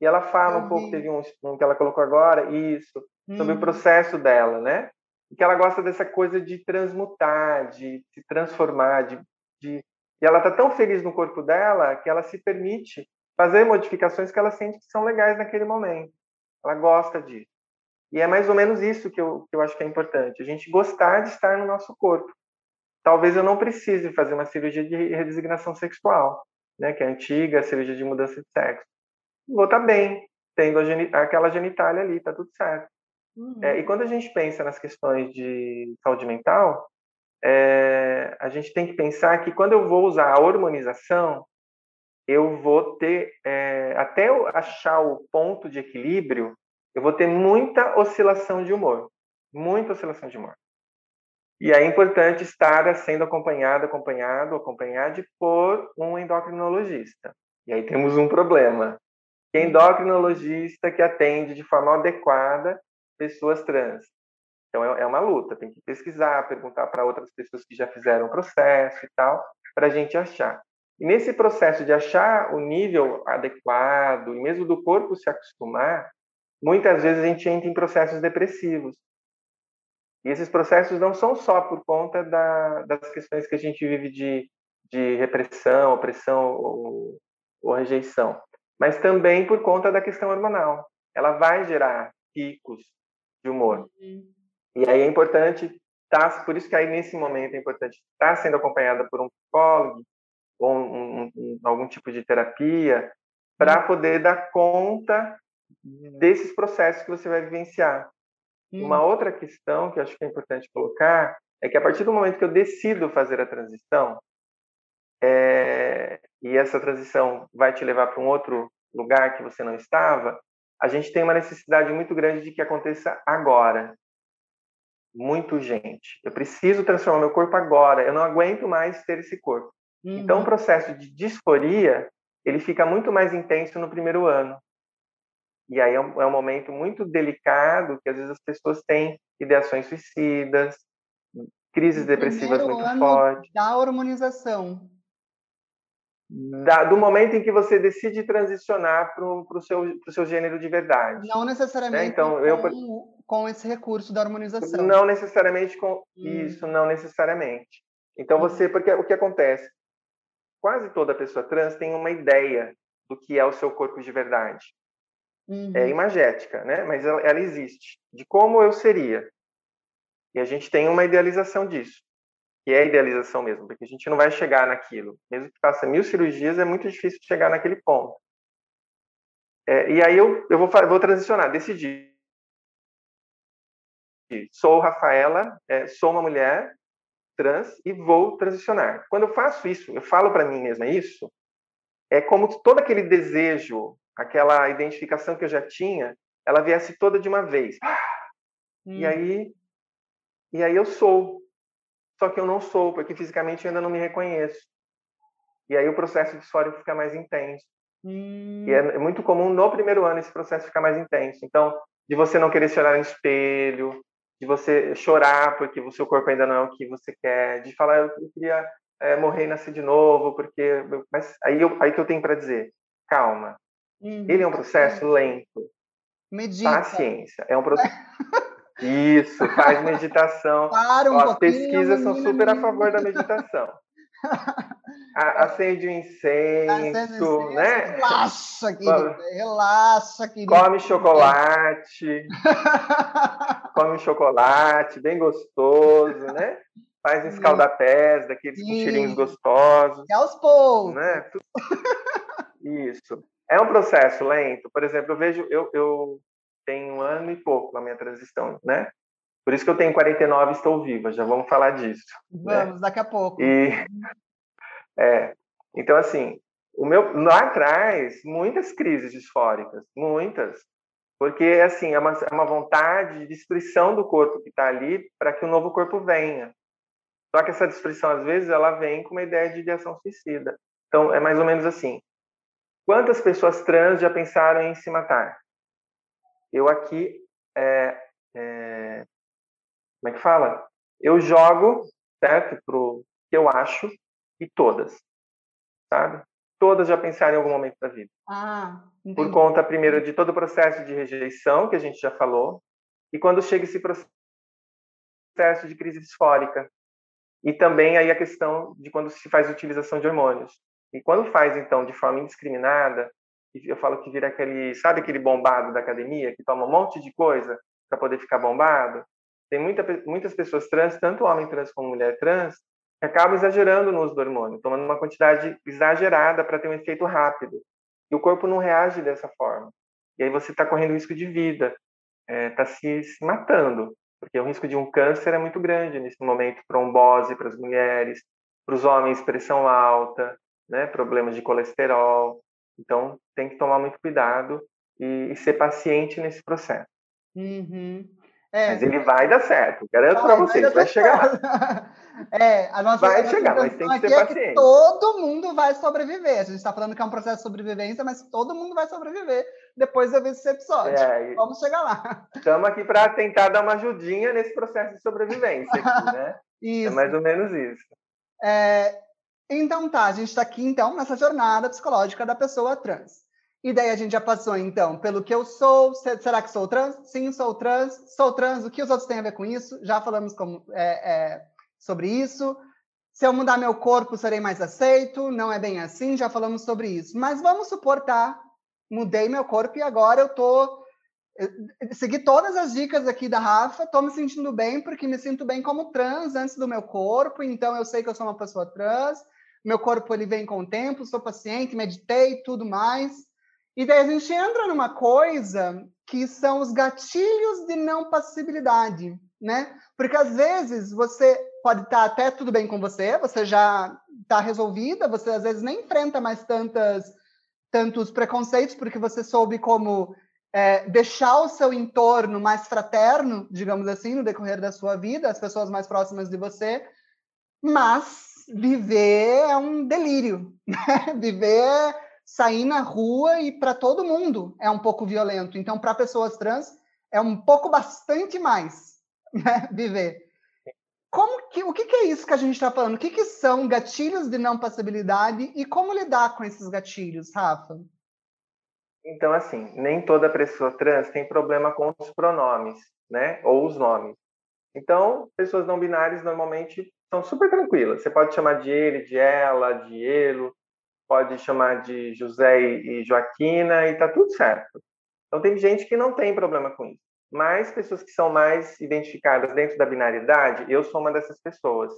E ela fala Eu um pouco, teve um, um, que ela colocou agora, isso, sobre o uhum. processo dela, né? E que ela gosta dessa coisa de transmutar, de se transformar, de, de... E ela tá tão feliz no corpo dela que ela se permite fazer modificações que ela sente que são legais naquele momento. Ela gosta disso. E é mais ou menos isso que eu, que eu acho que é importante, a gente gostar de estar no nosso corpo. Talvez eu não precise fazer uma cirurgia de redesignação sexual, né, que é a antiga cirurgia de mudança de sexo. Vou estar bem, tendo aquela genitália ali, tá tudo certo. Uhum. É, e quando a gente pensa nas questões de saúde mental, é, a gente tem que pensar que quando eu vou usar a hormonização, eu vou ter, é, até eu achar o ponto de equilíbrio, eu vou ter muita oscilação de humor. Muita oscilação de humor. E é importante estar sendo acompanhado, acompanhado, acompanhado por um endocrinologista. E aí temos um problema. Que é endocrinologista que atende de forma adequada pessoas trans. Então é, é uma luta, tem que pesquisar, perguntar para outras pessoas que já fizeram o processo e tal, para a gente achar. E nesse processo de achar o nível adequado, e mesmo do corpo se acostumar, muitas vezes a gente entra em processos depressivos. E esses processos não são só por conta da, das questões que a gente vive de, de repressão, opressão ou, ou, rejeição, mas também por conta da questão hormonal. Ela vai gerar picos de humor. Uhum. E aí é importante tá, por isso que aí nesse momento é importante estar sendo acompanhada por um psicólogo ou um, um, algum tipo de terapia para uhum. poder dar conta desses processos que você vai vivenciar. Hum. Uma outra questão que eu acho que é importante colocar é que a partir do momento que eu decido fazer a transição, é, e essa transição vai te levar para um outro lugar que você não estava, a gente tem uma necessidade muito grande de que aconteça agora. Muito gente. Eu preciso transformar meu corpo agora. Eu não aguento mais ter esse corpo. Uhum. Então, o uhum. processo de disforia ele fica muito mais intenso no primeiro ano. E aí é um, é um momento muito delicado que às vezes as pessoas têm ideações suicidas, crises depressivas muito fortes. Da hormonização. Da, do momento em que você decide transicionar para o seu, seu gênero de verdade. Não necessariamente né? então, com, eu, com esse recurso da harmonização. Não necessariamente com hum. isso, não necessariamente. Então hum. você, porque o que acontece? Quase toda pessoa trans tem uma ideia do que é o seu corpo de verdade uhum. é imagética, né? Mas ela, ela existe, de como eu seria. E a gente tem uma idealização disso, que é a idealização mesmo, porque a gente não vai chegar naquilo. Mesmo que faça mil cirurgias, é muito difícil chegar naquele ponto. É, e aí eu, eu vou, vou transicionar, decidir. Sou Rafaela, é, sou uma mulher trans e vou transicionar. Quando eu faço isso, eu falo para mim mesma isso, é como todo aquele desejo aquela identificação que eu já tinha, ela viesse toda de uma vez. Hum. E aí e aí eu sou. Só que eu não sou, porque fisicamente eu ainda não me reconheço. E aí o processo disfórico fica mais intenso. Hum. E é, é muito comum no primeiro ano esse processo ficar mais intenso. Então, de você não querer chorar no espelho, de você chorar porque o seu corpo ainda não é o que você quer, de falar eu queria é, morrer e nascer de novo, porque mas aí eu, aí que eu tenho para dizer, calma. Uhum. Ele é um processo lento. Medita. Paciência. É um processo Isso, faz meditação. Para um Ó, pesquisas são super a favor da meditação. acende o incenso, incenso, né? Relaxa, querido. Relaxa, querido. Come chocolate. come chocolate, bem gostoso, né? Faz escaldapés, daqueles com cheirinhos gostosos. É aos poucos. Né? Isso. É um processo lento. Por exemplo, eu vejo, eu, eu tenho um ano e pouco na minha transição, né? Por isso que eu tenho 49 e estou viva, já vamos falar disso. Né? Vamos, né? daqui a pouco. E, é, então, assim, o meu, lá atrás, muitas crises disfóricas, muitas. Porque, assim, é uma, é uma vontade de destruição do corpo que está ali para que o novo corpo venha. Só que essa destruição, às vezes, ela vem com uma ideia de ideação suicida. Então, é mais ou menos assim. Quantas pessoas trans já pensaram em se matar? Eu aqui, é, é, como é que fala? Eu jogo, certo, pro que eu acho, e todas, sabe? Todas já pensaram em algum momento da vida. Ah, Por conta, primeiro, de todo o processo de rejeição, que a gente já falou, e quando chega esse processo de crise disfórica, e também aí a questão de quando se faz utilização de hormônios. E quando faz, então, de forma indiscriminada, eu falo que vira aquele, sabe aquele bombado da academia, que toma um monte de coisa para poder ficar bombado? Tem muita, muitas pessoas trans, tanto homem trans como mulher trans, que acabam exagerando no uso do hormônio, tomando uma quantidade exagerada para ter um efeito rápido. E o corpo não reage dessa forma. E aí você está correndo risco de vida, está é, tá se, se matando, porque o risco de um câncer é muito grande nesse momento, trombose para as mulheres, para os homens, pressão alta, né, problemas de colesterol. Então, tem que tomar muito cuidado e, e ser paciente nesse processo. Uhum. É, mas ele vai dar certo, garanto para vocês, vai, vai chegar lá. É, a nossa vai chegar, mas tem que ser é paciente. Que todo mundo vai sobreviver. A gente está falando que é um processo de sobrevivência, mas todo mundo vai sobreviver depois de ver esse episódio. É, Vamos chegar lá. Estamos aqui para tentar dar uma ajudinha nesse processo de sobrevivência, aqui, né? É isso. É mais ou menos isso. É, então tá, a gente está aqui então nessa jornada psicológica da pessoa trans. E daí a gente já passou então pelo que eu sou, será que sou trans? Sim, sou trans. Sou trans, o que os outros têm a ver com isso? Já falamos como, é, é, sobre isso. Se eu mudar meu corpo, serei mais aceito? Não é bem assim, já falamos sobre isso. Mas vamos suportar, mudei meu corpo e agora eu tô segui todas as dicas aqui da Rafa, tô me sentindo bem porque me sinto bem como trans antes do meu corpo, então eu sei que eu sou uma pessoa trans meu corpo ele vem com o tempo, sou paciente, meditei, tudo mais. E daí a gente entra numa coisa que são os gatilhos de não passibilidade, né? Porque às vezes você pode estar até tudo bem com você, você já está resolvida, você às vezes nem enfrenta mais tantas tantos preconceitos porque você soube como é, deixar o seu entorno mais fraterno, digamos assim, no decorrer da sua vida, as pessoas mais próximas de você, mas viver é um delírio. Né? Viver é sair na rua e para todo mundo é um pouco violento. Então, para pessoas trans, é um pouco bastante mais né? viver. Como que, o que, que, é isso que a gente está falando? O que, que são gatilhos de não passibilidade e como lidar com esses gatilhos, Rafa? Então, assim, nem toda pessoa trans tem problema com os pronomes, né? Ou os nomes. Então, pessoas não binárias normalmente são super tranquilas. Você pode chamar de ele, de ela, de ele, pode chamar de José e Joaquina e tá tudo certo. Então tem gente que não tem problema com isso. Mas pessoas que são mais identificadas dentro da binariedade, eu sou uma dessas pessoas.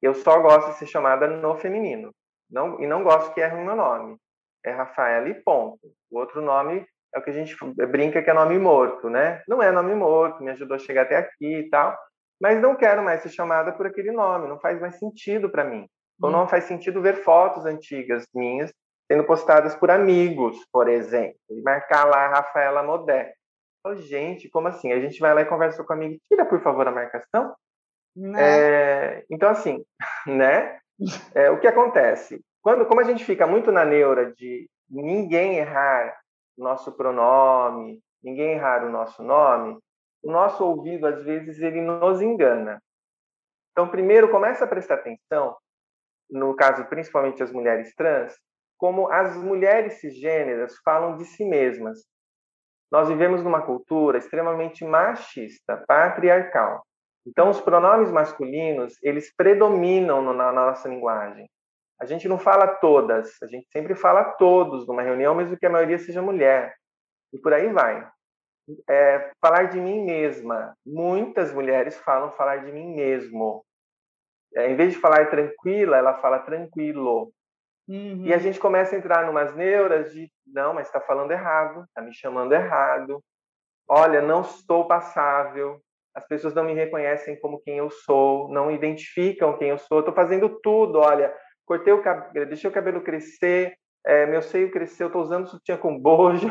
Eu só gosto de ser chamada no feminino. Não, e não gosto que erre o meu nome. É Rafaela e ponto. O outro nome é o que a gente brinca que é nome morto, né? Não é nome morto, me ajudou a chegar até aqui e tal mas não quero mais ser chamada por aquele nome, não faz mais sentido para mim. Ou não faz sentido ver fotos antigas minhas sendo postadas por amigos, por exemplo, e marcar lá Rafaela Modé. Oh, gente, como assim? A gente vai lá e conversa com o amigo, tira por favor a marcação. É, então, assim, né? É, o que acontece? quando, como a gente fica muito na neura de ninguém errar nosso pronome, ninguém errar o nosso nome, o nosso ouvido às vezes ele nos engana. Então, primeiro começa a prestar atenção, no caso principalmente as mulheres trans, como as mulheres cisgêneras falam de si mesmas. Nós vivemos numa cultura extremamente machista, patriarcal. Então, os pronomes masculinos, eles predominam na nossa linguagem. A gente não fala todas, a gente sempre fala todos numa reunião, mesmo que a maioria seja mulher. E por aí vai. É, falar de mim mesma. Muitas mulheres falam falar de mim mesmo. É, em vez de falar tranquila, ela fala tranquilo. Uhum. E a gente começa a entrar numas neuras de não, mas está falando errado, está me chamando errado. Olha, não estou passável. As pessoas não me reconhecem como quem eu sou, não identificam quem eu sou. Estou fazendo tudo, olha, cortei o cabelo, deixei o cabelo crescer, é, meu seio cresceu, estou usando sutiã com bojo.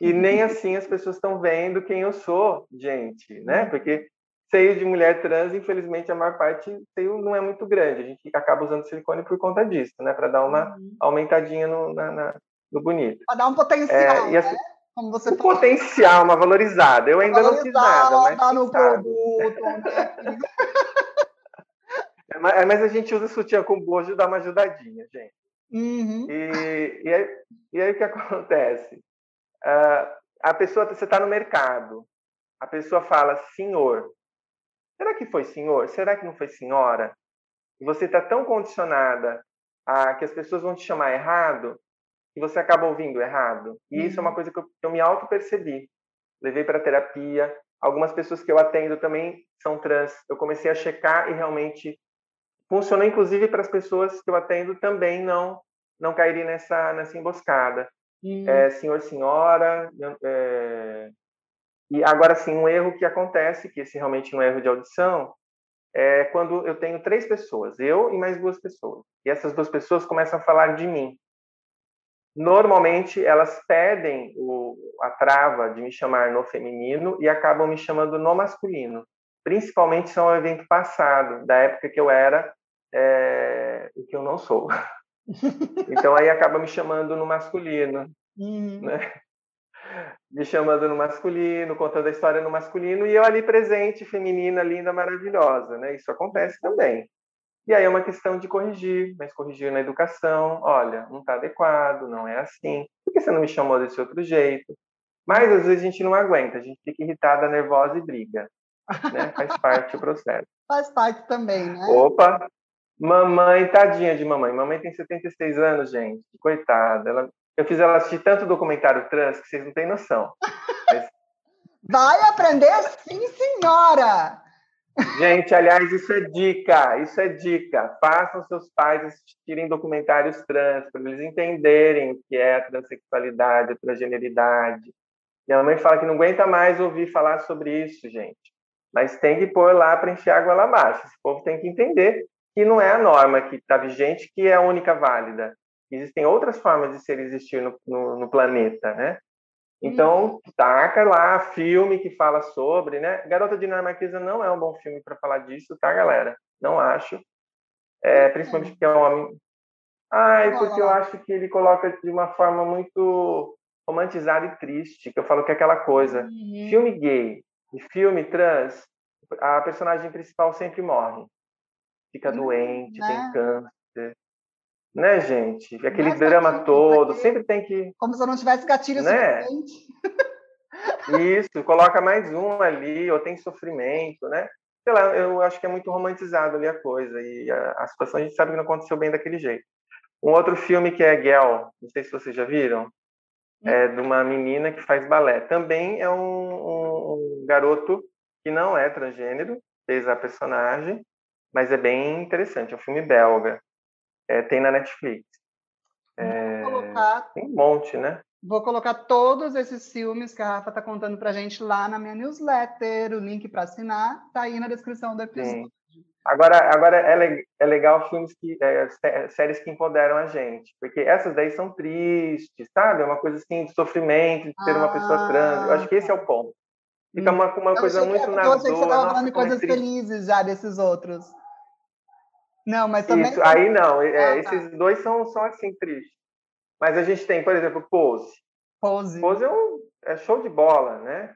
E nem assim as pessoas estão vendo quem eu sou, gente, né? Uhum. Porque seio de mulher trans, infelizmente, a maior parte seio não é muito grande. A gente acaba usando silicone por conta disso, né? Para dar uma uhum. aumentadinha no, na, na, no bonito. Para dar um potencial, é, né? Como você falou. potencial, uma valorizada. Eu ainda não fiz nada, mas no produto? É, é, mas a gente usa sutiã com bojo dá uma ajudadinha, gente. Uhum. E, e, aí, e aí o que acontece? Uh, a pessoa, você está no mercado, a pessoa fala senhor. Será que foi senhor? Será que não foi senhora? E você está tão condicionada a que as pessoas vão te chamar errado que você acaba ouvindo errado. E uhum. isso é uma uhum. coisa que eu, eu me auto-percebi. Levei para terapia. Algumas pessoas que eu atendo também são trans. Eu comecei a checar e realmente funcionou, inclusive, para as pessoas que eu atendo também não não caírem nessa, nessa emboscada. Uhum. É, senhor, senhora, é, e agora sim, um erro que acontece, que esse realmente é um erro de audição, é quando eu tenho três pessoas, eu e mais duas pessoas. E essas duas pessoas começam a falar de mim. Normalmente elas pedem o, a trava de me chamar no feminino e acabam me chamando no masculino. Principalmente são o evento passado, da época que eu era é, o que eu não sou. então aí acaba me chamando no masculino. Uhum. Né? me chamando no masculino, contando a história no masculino, e eu ali presente, feminina, linda, maravilhosa, né? Isso acontece também. E aí é uma questão de corrigir, mas corrigir na educação, olha, não está adequado, não é assim, por que você não me chamou desse outro jeito? Mas às vezes a gente não aguenta, a gente fica irritada, nervosa e briga. Né? Faz parte do processo. Faz parte também, né? Opa! Mamãe, tadinha de mamãe. Mamãe tem 76 anos, gente. Coitada. Ela eu fiz ela assistir tanto documentário trans que vocês não têm noção. Mas... Vai aprender sim, senhora! Gente, aliás, isso é dica, isso é dica. Façam seus pais assistirem documentários trans, para eles entenderem o que é a transexualidade, a transgeneridade. Minha mãe fala que não aguenta mais ouvir falar sobre isso, gente. Mas tem que pôr lá para encher água lá abaixo. Esse povo tem que entender que não é a norma que está vigente que é a única válida existem outras formas de ser existir no, no, no planeta, né? Então, taca lá filme que fala sobre, né? Garota Dinamarquesa não é um bom filme para falar disso, tá, galera? Não acho. É, principalmente porque é um homem. Ai, porque eu acho que ele coloca de uma forma muito romantizada e triste, que eu falo que é aquela coisa. Uhum. Filme gay e filme trans, a personagem principal sempre morre. Fica uhum, doente, né? tem câncer né, gente? Aquele Nossa, drama todo, sempre tem que. Como se eu não tivesse gatilho né? suficiente. Isso, coloca mais um ali, ou tem sofrimento, né? Sei lá, eu acho que é muito romantizado ali a coisa, e a, a situação a gente sabe que não aconteceu bem daquele jeito. Um outro filme que é Gel, não sei se vocês já viram, hum. é de uma menina que faz balé. Também é um, um, um garoto que não é transgênero, fez a personagem, mas é bem interessante, é um filme belga. É, tem na Netflix. É, colocar, tem um monte, né? Vou colocar todos esses filmes que a Rafa está contando para a gente lá na minha newsletter. O link para assinar está aí na descrição do episódio. Sim. Agora, agora é, é legal filmes que é, séries que empoderam a gente, porque essas daí são tristes, sabe? É uma coisa assim de sofrimento, de ter ah, uma pessoa trans. Eu acho que esse é o ponto. Fica uma, uma coisa muito na dor. Eu achei que você estava falando de coisas é felizes já desses outros. Não, mas também. Isso, aí não. É, ah, tá. Esses dois são só assim tristes. Mas a gente tem, por exemplo, Pose. Pose. Pose é, um, é show de bola, né?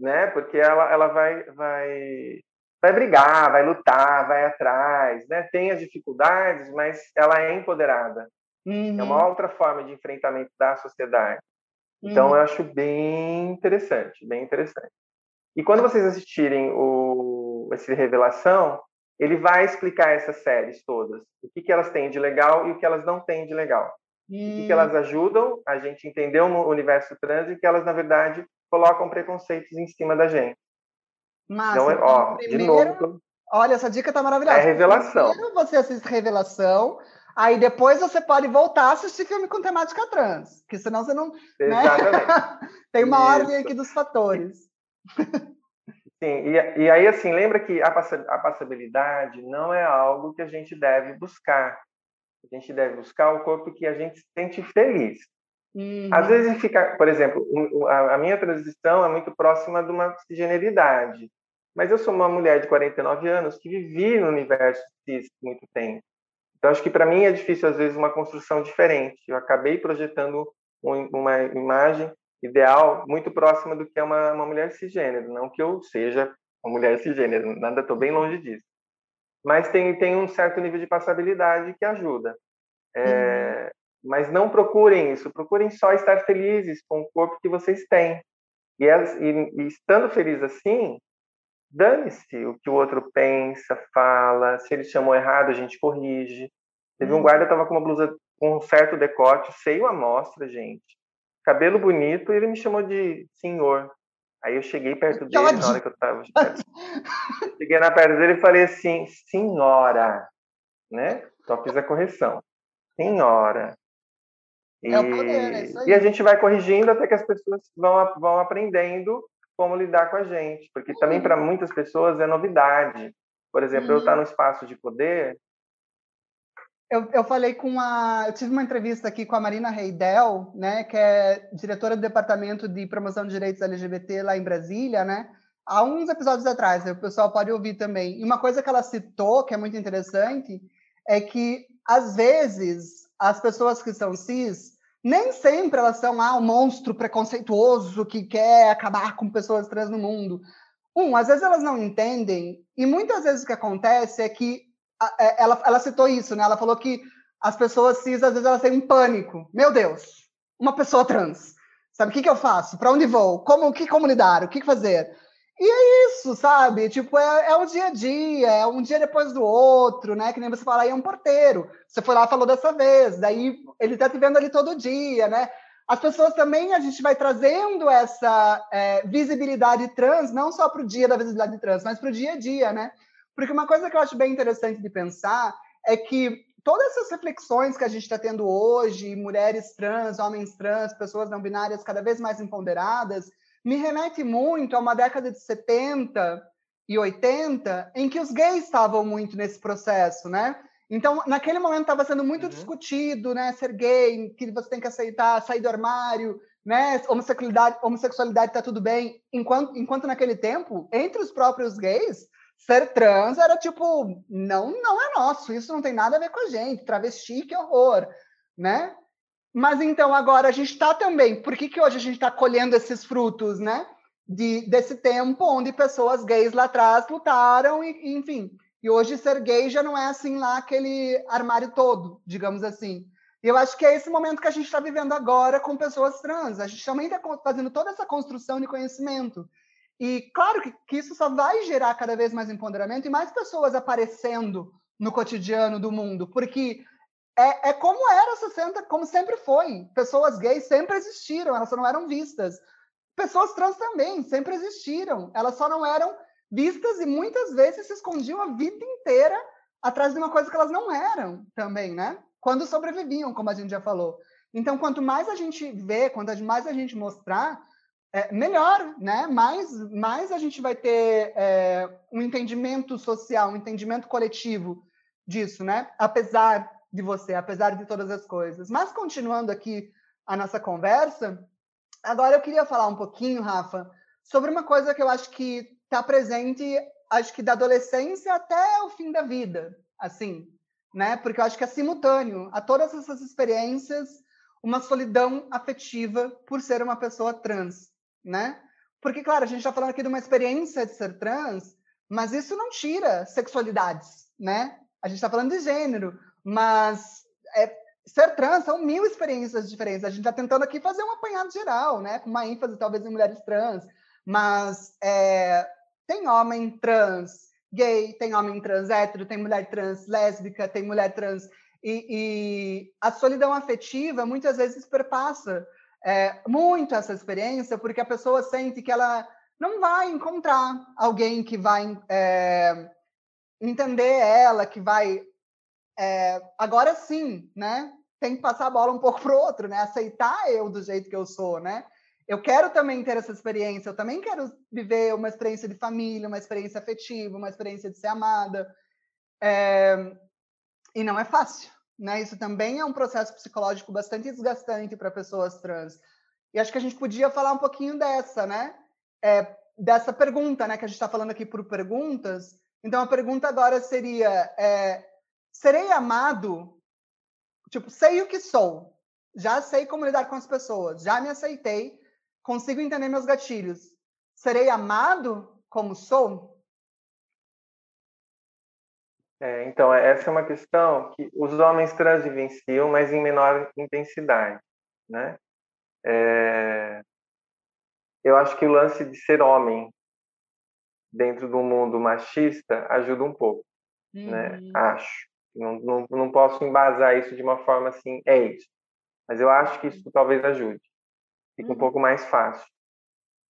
né? Porque ela, ela vai, vai, vai brigar, vai lutar, vai atrás, né? Tem as dificuldades, mas ela é empoderada. Uhum. É uma uhum. outra forma de enfrentamento da sociedade. Então, uhum. eu acho bem interessante, bem interessante. E quando vocês assistirem o, esse Revelação, ele vai explicar essas séries todas. O que, que elas têm de legal e o que elas não têm de legal. O que, que elas hum. ajudam a gente entender o universo trans e que elas, na verdade, colocam preconceitos em cima da gente. Massa. Então, ó, primeiro, de novo. Olha, essa dica tá maravilhosa. É revelação. Primeiro você assiste Revelação, aí depois você pode voltar a assistir filme com temática trans, que senão você não. Né? Exatamente. Né? Tem uma Isso. ordem aqui dos fatores. Sim, e, e aí, assim, lembra que a, a passabilidade não é algo que a gente deve buscar. A gente deve buscar o corpo que a gente se sente feliz. Uhum. Às vezes fica, por exemplo, a, minha transição é muito próxima de uma cisgeneridade, mas eu sou uma mulher de 49 anos que vivi no universo cis muito tempo. Então acho que para mim é difícil às vezes uma construção diferente. Eu acabei projetando uma imagem ideal muito próxima do que é uma, uma mulher cisgênero, não que eu seja uma mulher cisgênero, nada, estou bem longe disso. Mas tem, tem um certo nível de passabilidade que ajuda. É, uhum. Mas não procurem isso, procurem só estar felizes com o corpo que vocês têm. E, e, e estando feliz assim, dane-se o que o outro pensa, fala. Se ele chamou errado, a gente corrige. Teve um uhum. guarda que estava com uma blusa com um certo decote, seio à mostra, gente. Cabelo bonito, e ele me chamou de senhor. Aí eu cheguei perto dele na hora que eu estava. cheguei na perto dele e falei assim, senhora, né? Só fiz a correção. Senhora. E, é o poder, é. E a gente vai corrigindo até que as pessoas vão, vão aprendendo como lidar com a gente, porque também uhum. para muitas pessoas é novidade. Por exemplo, uhum. eu estar no espaço de poder. Eu, eu falei com a. Eu tive uma entrevista aqui com a Marina Reidel, né, que é diretora do Departamento de Promoção de Direitos LGBT lá em Brasília, né? Há uns episódios atrás, o pessoal pode ouvir também. E uma coisa que ela citou, que é muito interessante, é que, às vezes, as pessoas que são cis, nem sempre elas são ah, um monstro preconceituoso que quer acabar com pessoas trans no mundo. Um, às vezes elas não entendem, e muitas vezes o que acontece é que ela, ela citou isso, né? Ela falou que as pessoas cis, às vezes, elas têm um pânico. Meu Deus, uma pessoa trans. Sabe o que, que eu faço? Para onde vou? Como, que como lidar? O que fazer? E é isso, sabe? Tipo, é, é o dia a dia, é um dia depois do outro, né? Que nem você fala, aí é um porteiro. Você foi lá falou dessa vez, daí ele tá te vendo ali todo dia, né? As pessoas também, a gente vai trazendo essa é, visibilidade trans, não só para o dia da visibilidade trans, mas para o dia a dia, né? Porque uma coisa que eu acho bem interessante de pensar é que todas essas reflexões que a gente está tendo hoje, mulheres trans, homens trans, pessoas não binárias cada vez mais empoderadas, me remete muito a uma década de 70 e 80, em que os gays estavam muito nesse processo, né? Então, naquele momento estava sendo muito uhum. discutido, né? Ser gay, que você tem que aceitar, sair do armário, né? Homossexualidade, homossexualidade tá tudo bem. Enquanto, enquanto naquele tempo, entre os próprios gays, ser trans era tipo, não, não é nosso, isso não tem nada a ver com a gente, travesti, que horror, né? Mas então agora a gente está também. Por que, que hoje a gente está colhendo esses frutos, né? De, desse tempo onde pessoas gays lá atrás lutaram, e, enfim. E hoje ser gay já não é assim lá aquele armário todo, digamos assim. E eu acho que é esse momento que a gente está vivendo agora com pessoas trans. A gente também está fazendo toda essa construção de conhecimento. E claro que, que isso só vai gerar cada vez mais empoderamento e mais pessoas aparecendo no cotidiano do mundo, porque é, é como era 60, como sempre foi. Pessoas gays sempre existiram, elas só não eram vistas. Pessoas trans também sempre existiram, elas só não eram vistas e muitas vezes se escondiam a vida inteira atrás de uma coisa que elas não eram também, né? Quando sobreviviam, como a gente já falou. Então, quanto mais a gente vê, quanto mais a gente mostrar, é, melhor, né? Mais, mais a gente vai ter é, um entendimento social, um entendimento coletivo disso, né? Apesar de você, apesar de todas as coisas. Mas continuando aqui a nossa conversa, agora eu queria falar um pouquinho, Rafa, sobre uma coisa que eu acho que está presente, acho que da adolescência até o fim da vida, assim, né? Porque eu acho que é simultâneo a todas essas experiências uma solidão afetiva por ser uma pessoa trans, né? Porque, claro, a gente está falando aqui de uma experiência de ser trans, mas isso não tira sexualidades, né? A gente está falando de gênero, mas é, ser trans são mil experiências diferentes. A gente está tentando aqui fazer um apanhado geral, né? Com uma ênfase talvez em mulheres trans, mas é, tem homem trans gay, tem homem trans hétero, tem mulher trans lésbica, tem mulher trans e, e a solidão afetiva muitas vezes perpassa é, muito essa experiência, porque a pessoa sente que ela não vai encontrar alguém que vai é, entender ela, que vai. É, agora sim, né? Tem que passar a bola um pouco para o outro, né? Aceitar eu do jeito que eu sou, né? Eu quero também ter essa experiência, eu também quero viver uma experiência de família, uma experiência afetiva, uma experiência de ser amada. É, e não é fácil, né? Isso também é um processo psicológico bastante desgastante para pessoas trans. E acho que a gente podia falar um pouquinho dessa, né? É, dessa pergunta, né? Que a gente está falando aqui por perguntas. Então a pergunta agora seria: é, serei amado? Tipo, sei o que sou, já sei como lidar com as pessoas, já me aceitei, consigo entender meus gatilhos. Serei amado como sou? É, então, essa é uma questão que os homens trans vivenciam, mas em menor intensidade, né? É, eu acho que o lance de ser homem dentro do mundo machista ajuda um pouco, né? uhum. né? Acho. Não, não, não posso embasar isso de uma forma assim, é isso. Mas eu acho que isso talvez ajude. Fica uhum. um pouco mais fácil.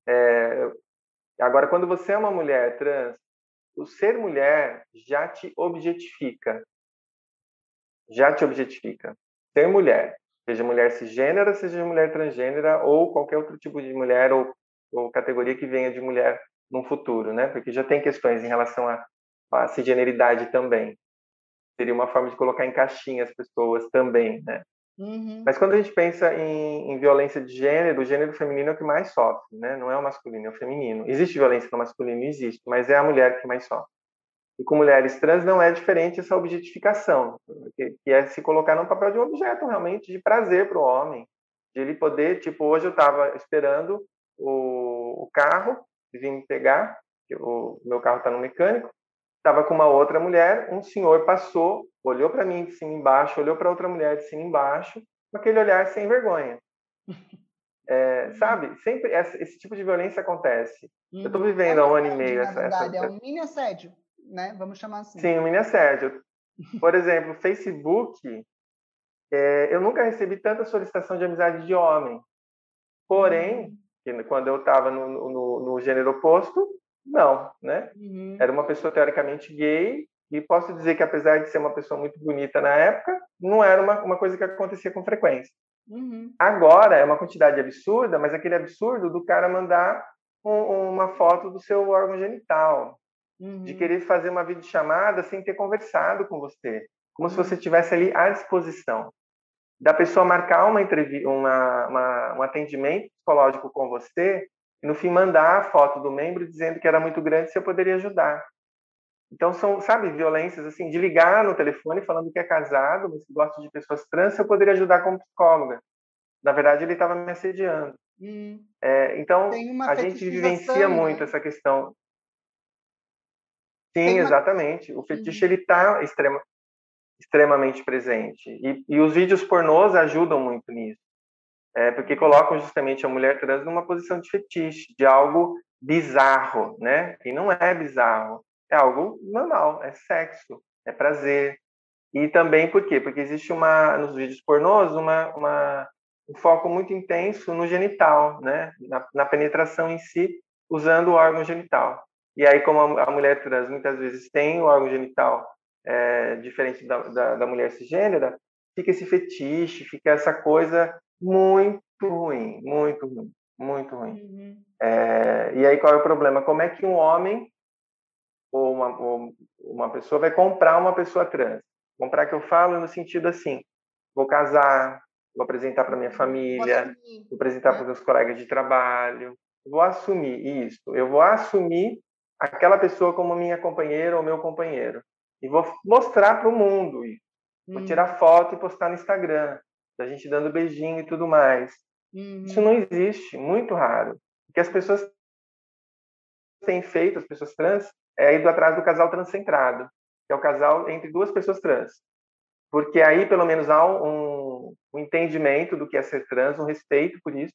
É, agora, quando você é uma mulher trans, o ser mulher já te objetifica. Já te objetifica. Ser mulher, seja mulher cisgênera, seja mulher transgênera ou qualquer outro tipo de mulher ou, ou categoria que venha de mulher no futuro, né? Porque já tem questões em relação à, à cisgeneridade também. Seria uma forma de colocar em caixinha as pessoas também, né? Uhum. Mas quando a gente pensa em, em, violência de gênero, o gênero feminino é o que mais sofre, né? Não é o masculino, é o feminino. Existe violência no masculino? Existe, mas é a mulher que mais sofre. E com mulheres trans não é diferente essa objetificação, que, que é se colocar num papel de um objeto realmente de prazer para o homem, de ele poder, tipo, hoje eu estava esperando o, o carro vir me pegar, o meu carro está no mecânico, estava com uma outra mulher, um senhor passou, olhou para mim de cima embaixo, olhou para outra mulher de cima embaixo, com aquele olhar sem vergonha. É, sabe? Sempre essa, esse tipo de violência acontece. Uhum. Eu estou vivendo é há um ano e meio essa, verdade, essa, É um mini assédio, né? Vamos chamar assim. Sim, um mini assédio. Por exemplo, Facebook, é, eu nunca recebi tanta solicitação de amizade de homem. Porém, uhum. quando eu estava no, no, no, gênero oposto, não, né? Uhum. Era uma pessoa teoricamente gay e posso dizer que apesar de ser uma pessoa muito bonita na época, não era uma, uma coisa que acontecia com frequência. Uhum. Agora é uma quantidade absurda, mas aquele absurdo do cara mandar um, uma foto do seu órgão genital, uhum. de querer fazer uma videochamada sem ter conversado com você, como uhum. se você estivesse ali à disposição. Da pessoa marcar uma entrevista, uma, uma, um atendimento psicológico com você e no fim mandar a foto do membro dizendo que era muito grande se eu poderia ajudar. Então são, sabe, violências assim de ligar no telefone falando que é casado, mas que gosta de pessoas trans, se eu poderia ajudar como psicóloga. Na verdade, ele estava me assediando. Hum. É, então a gente vivencia né? muito essa questão. Sim, uma... exatamente. O fetiche uhum. ele está extrema, extremamente presente e, e os vídeos pornôs ajudam muito nisso é, porque colocam justamente a mulher trans numa posição de fetiche, de algo bizarro, né? E não é bizarro, é algo normal, é sexo, é prazer. E também por quê? Porque existe uma nos vídeos pornôs uma, uma um foco muito intenso no genital, né? Na, na, penetração em si, usando o órgão genital. E aí, como a, a mulher trans muitas vezes tem o órgão genital é, diferente da, da, da mulher cisgênera, fica esse fetiche, fica essa coisa muito ruim, muito ruim, muito ruim. Uhum. É, e aí qual é o problema? Como é que um homem ou uma, ou uma pessoa vai comprar uma pessoa trans? Comprar que eu falo no sentido assim, vou casar, vou apresentar para minha família, vou apresentar para os meus colegas de trabalho, vou assumir isso, eu vou assumir aquela pessoa como minha companheira ou meu companheiro. e vou mostrar para o mundo isso. Vou tirar hum. foto e postar no Instagram, da gente dando beijinho e tudo mais. Uhum. Isso não existe, muito raro. O que as pessoas têm feito, as pessoas trans, é ido atrás do casal transcentrado, que é o casal entre duas pessoas trans. Porque aí, pelo menos, há um, um entendimento do que é ser trans, um respeito por isso,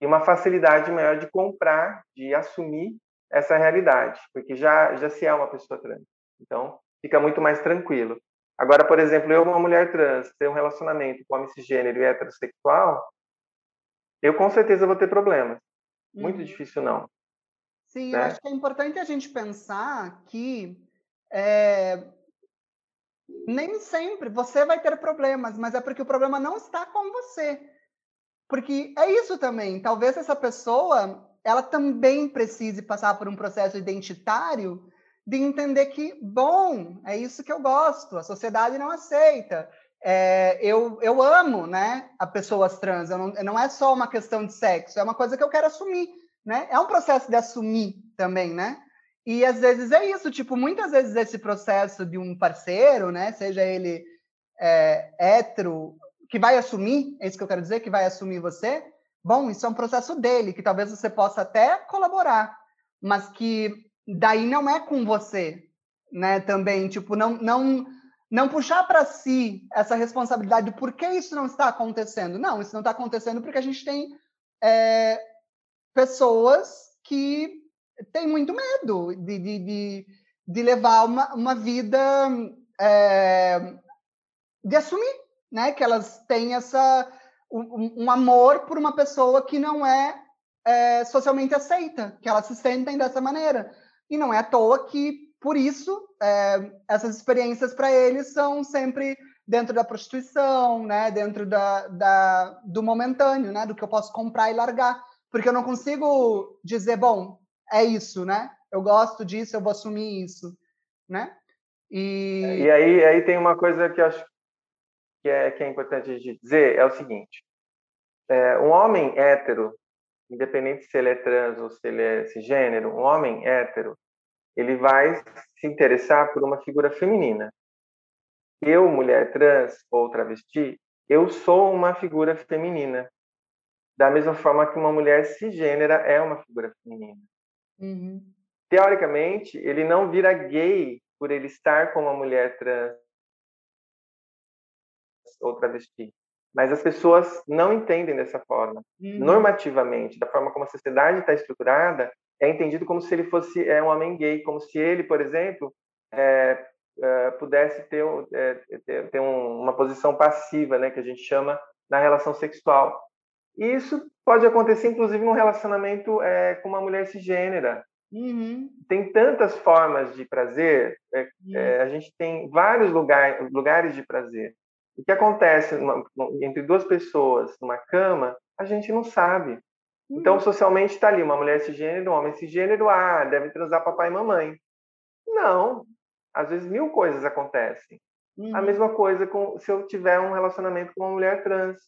e uma facilidade maior de comprar, de assumir essa realidade, porque já, já se é uma pessoa trans. Então, fica muito mais tranquilo. Agora, por exemplo, eu, uma mulher trans, ter um relacionamento com homem cisgênero e heterossexual, eu com certeza vou ter problemas. Muito uhum. difícil, não. Sim, né? eu acho que é importante a gente pensar que é, nem sempre você vai ter problemas, mas é porque o problema não está com você. Porque é isso também. Talvez essa pessoa, ela também precise passar por um processo identitário de entender que, bom, é isso que eu gosto, a sociedade não aceita. É, eu, eu amo né, a pessoas trans, não, não é só uma questão de sexo, é uma coisa que eu quero assumir. Né? É um processo de assumir também, né? E às vezes é isso, tipo, muitas vezes esse processo de um parceiro, né, seja ele é, hétero, que vai assumir, é isso que eu quero dizer, que vai assumir você, bom, isso é um processo dele, que talvez você possa até colaborar, mas que daí não é com você, né, também, tipo, não, não, não puxar para si essa responsabilidade de por que isso não está acontecendo. Não, isso não está acontecendo porque a gente tem é, pessoas que têm muito medo de, de, de, de levar uma, uma vida é, de assumir, né? Que elas têm essa um, um, amor por uma pessoa que não é, é socialmente aceita, que elas se sentem dessa maneira. E não é à toa que, por isso, é, essas experiências para eles são sempre dentro da prostituição, né? Dentro da, da, do momentâneo, né? Do que eu posso comprar e largar porque eu não consigo dizer, bom, é isso, né? Eu gosto disso, eu vou assumir isso, né? E, e aí, aí tem uma coisa que acho que é, que é importante de dizer, é o seguinte, é, um homem hétero, independente se ele é trans ou se ele é cisgênero, um homem hétero, ele vai se interessar por uma figura feminina. Eu, mulher trans ou travesti, eu sou uma figura feminina da mesma forma que uma mulher cisgênera é uma figura feminina. Uhum. Teoricamente, ele não vira gay por ele estar com uma mulher trans ou travesti. Mas as pessoas não entendem dessa forma. Uhum. Normativamente, da forma como a sociedade está estruturada, é entendido como se ele fosse é, um homem gay, como se ele, por exemplo, é, é, pudesse ter, é, ter, ter um, uma posição passiva, né, que a gente chama na relação sexual. E isso pode acontecer, inclusive, num relacionamento é, com uma mulher cisgênera. Uhum. Tem tantas formas de prazer, é, uhum. a gente tem vários lugar, lugares de prazer. O que acontece numa, entre duas pessoas numa cama, a gente não sabe. Então. Então, socialmente está ali uma mulher cisgênero, um homem cisgênero, ah, deve transar papai e mamãe. Não. Às vezes mil coisas acontecem. A uhum. mesma coisa com se eu tiver um relacionamento com uma mulher trans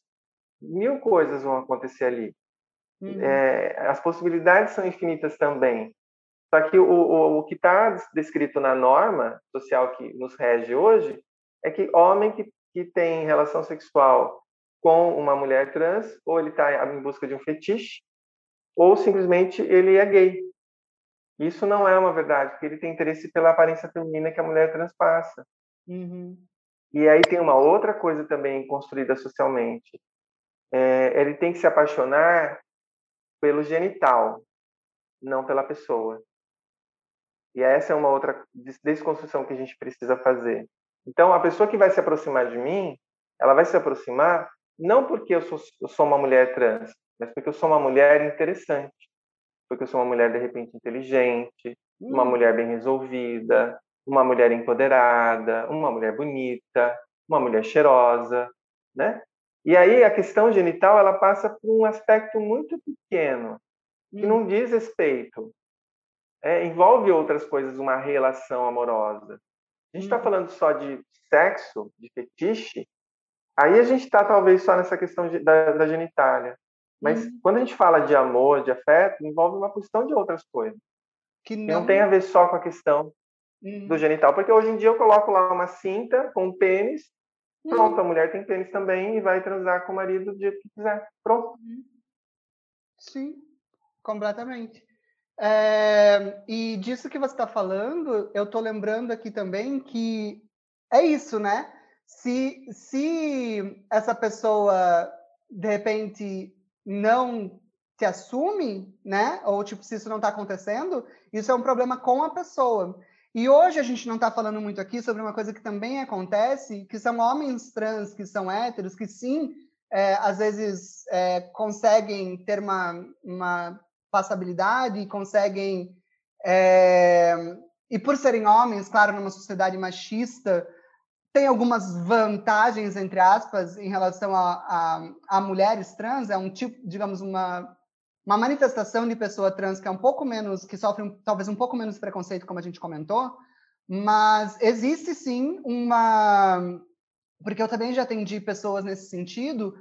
mil coisas vão acontecer ali. Uhum. É, as possibilidades são infinitas também. Só que o, o, o que está descrito na norma social que nos rege hoje é que homem que, que tem relação sexual com uma mulher trans, ou ele está em busca de um fetiche, ou simplesmente ele é gay. Isso não é uma verdade, porque ele tem interesse pela aparência feminina que a mulher trans passa. Uhum. E aí tem uma outra coisa também construída socialmente, é, ele tem que se apaixonar pelo genital, não pela pessoa. E essa é uma outra desconstrução que a gente precisa fazer. Então, a pessoa que vai se aproximar de mim, ela vai se aproximar não porque eu sou, eu sou uma mulher trans, mas porque eu sou uma mulher interessante, porque eu sou uma mulher de repente inteligente, uma hum. mulher bem resolvida, uma mulher empoderada, uma mulher bonita, uma mulher cheirosa, né? E aí a questão genital ela passa por um aspecto muito pequeno que não hum. diz respeito. É, envolve outras coisas, uma relação amorosa. A gente está uhum. falando só de sexo, de fetiche, aí a gente está talvez só nessa questão de, da, da, genitália. Mas uhum. quando a gente fala de amor, de afeto, envolve uma questão de outras coisas. Que não... não tem a ver só com a questão uhum. do genital, porque hoje em dia eu coloco lá uma cinta com um pênis, pronto, uhum. a mulher tem pênis também e vai transar com o marido do jeito que quiser, pronto. Uhum. Sim, completamente. É, e disso que você está falando, eu estou lembrando aqui também que é isso, né? Se, se essa pessoa, de repente, não se assume, né? Ou, tipo, se isso não está acontecendo, isso é um problema com a pessoa. E hoje a gente não está falando muito aqui sobre uma coisa que também acontece, que são homens trans, que são héteros, que sim, é, às vezes é, conseguem ter uma, uma passabilidade, conseguem. É, e por serem homens, claro, numa sociedade machista, tem algumas vantagens, entre aspas, em relação a, a, a, mulheres trans, é um tipo, digamos, uma, uma manifestação de pessoa trans que é um pouco menos, que sofre um, talvez um pouco menos preconceito, como a gente comentou, mas existe sim uma. Porque eu também já atendi pessoas nesse sentido,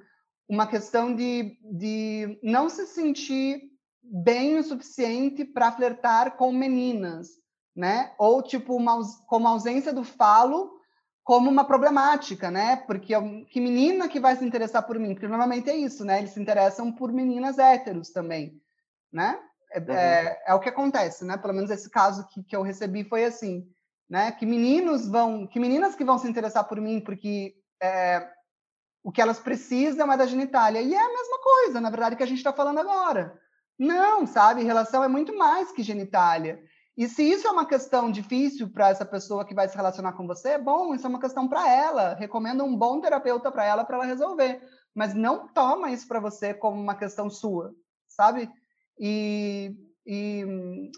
uma questão de, de não se sentir bem o suficiente para flertar com meninas, né? Ou tipo uma, como ausência do falo como uma problemática, né? Porque que menina que vai se interessar por mim? Porque normalmente é isso, né? Eles se interessam por meninas héteros também, né? É, uhum. é, é, o que acontece, né? Pelo menos esse caso que, que eu recebi foi assim, né? Que meninos vão, que meninas que vão se interessar por mim porque é, o que elas precisam é da genitália. E é a mesma coisa, na verdade, que a gente está falando agora. Não, sabe? Relação é muito mais que genitália. E se isso é uma questão difícil para essa pessoa que vai se relacionar com você, bom, isso é uma questão para ela. Recomenda um bom terapeuta para ela para ela resolver. Mas não toma isso para você como uma questão sua, sabe? E, e,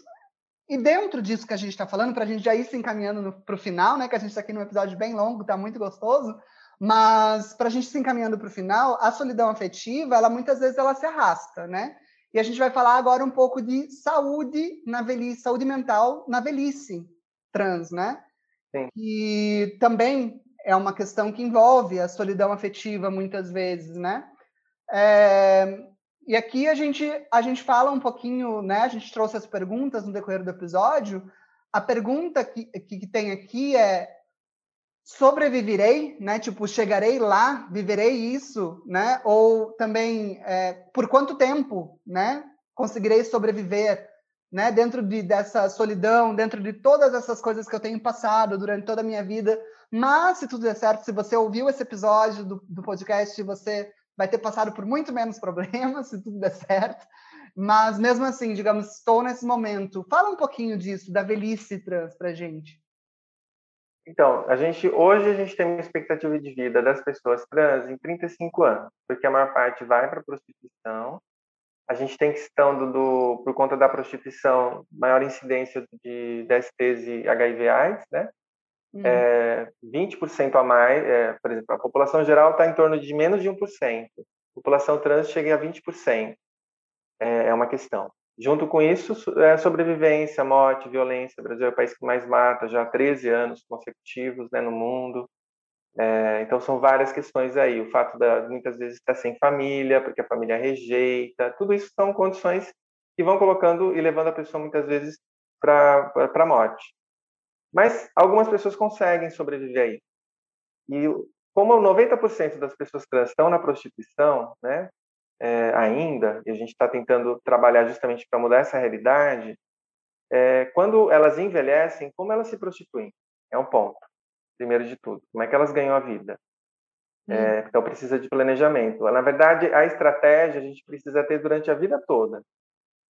e dentro disso que a gente está falando, para a gente já ir se encaminhando para o final, né? Que a gente está aqui num episódio bem longo, está muito gostoso. Mas para a gente se encaminhando para o final, a solidão afetiva, ela muitas vezes ela se arrasta, né? E a gente vai falar agora um pouco de saúde na velhice, saúde mental na velhice trans, né? Sim. E também é uma questão que envolve a solidão afetiva muitas vezes, né? É, e aqui a gente a gente fala um pouquinho, né? A gente trouxe as perguntas no decorrer do episódio. A pergunta que, que tem aqui é sobreviverei, né? Tipo, chegarei lá, viverei isso, né? Ou também é, por quanto tempo, né? Conseguirei sobreviver, né? Dentro de, dessa solidão, dentro de todas essas coisas que eu tenho passado durante toda a minha vida. Mas se tudo der certo, se você ouviu esse episódio do, do podcast, você vai ter passado por muito menos problemas, se tudo der certo. Mas mesmo assim, digamos, estou nesse momento. Fala um pouquinho disso, da velhice trans, para gente. Então, a gente hoje a gente tem uma expectativa de vida das pessoas trans em 35 anos, porque a maior parte vai para a prostituição. A gente tem questão do, do, por conta da prostituição, maior incidência de DSTs e HIV/AIDS, né? Uhum. É, 20% a mais, é, por exemplo, a população geral está em torno de menos de 1%. A população trans chega a 20%. É, é uma questão. Junto com isso, é, sobrevivência, morte, violência. O Brasil é o país que mais mata já há 13 anos consecutivos né, no mundo. É, então, são várias questões aí. O fato de muitas vezes estar sem família, porque a família rejeita. Tudo isso são condições que vão colocando e levando a pessoa muitas vezes para a morte. Mas algumas pessoas conseguem sobreviver aí. E como 90% das pessoas trans estão na prostituição, né, é, ainda, e a gente está tentando trabalhar justamente para mudar essa realidade, é, quando elas envelhecem, como elas se prostituem? É um ponto, primeiro de tudo. Como é que elas ganham a vida? É, então, precisa de planejamento. Na verdade, a estratégia a gente precisa ter durante a vida toda.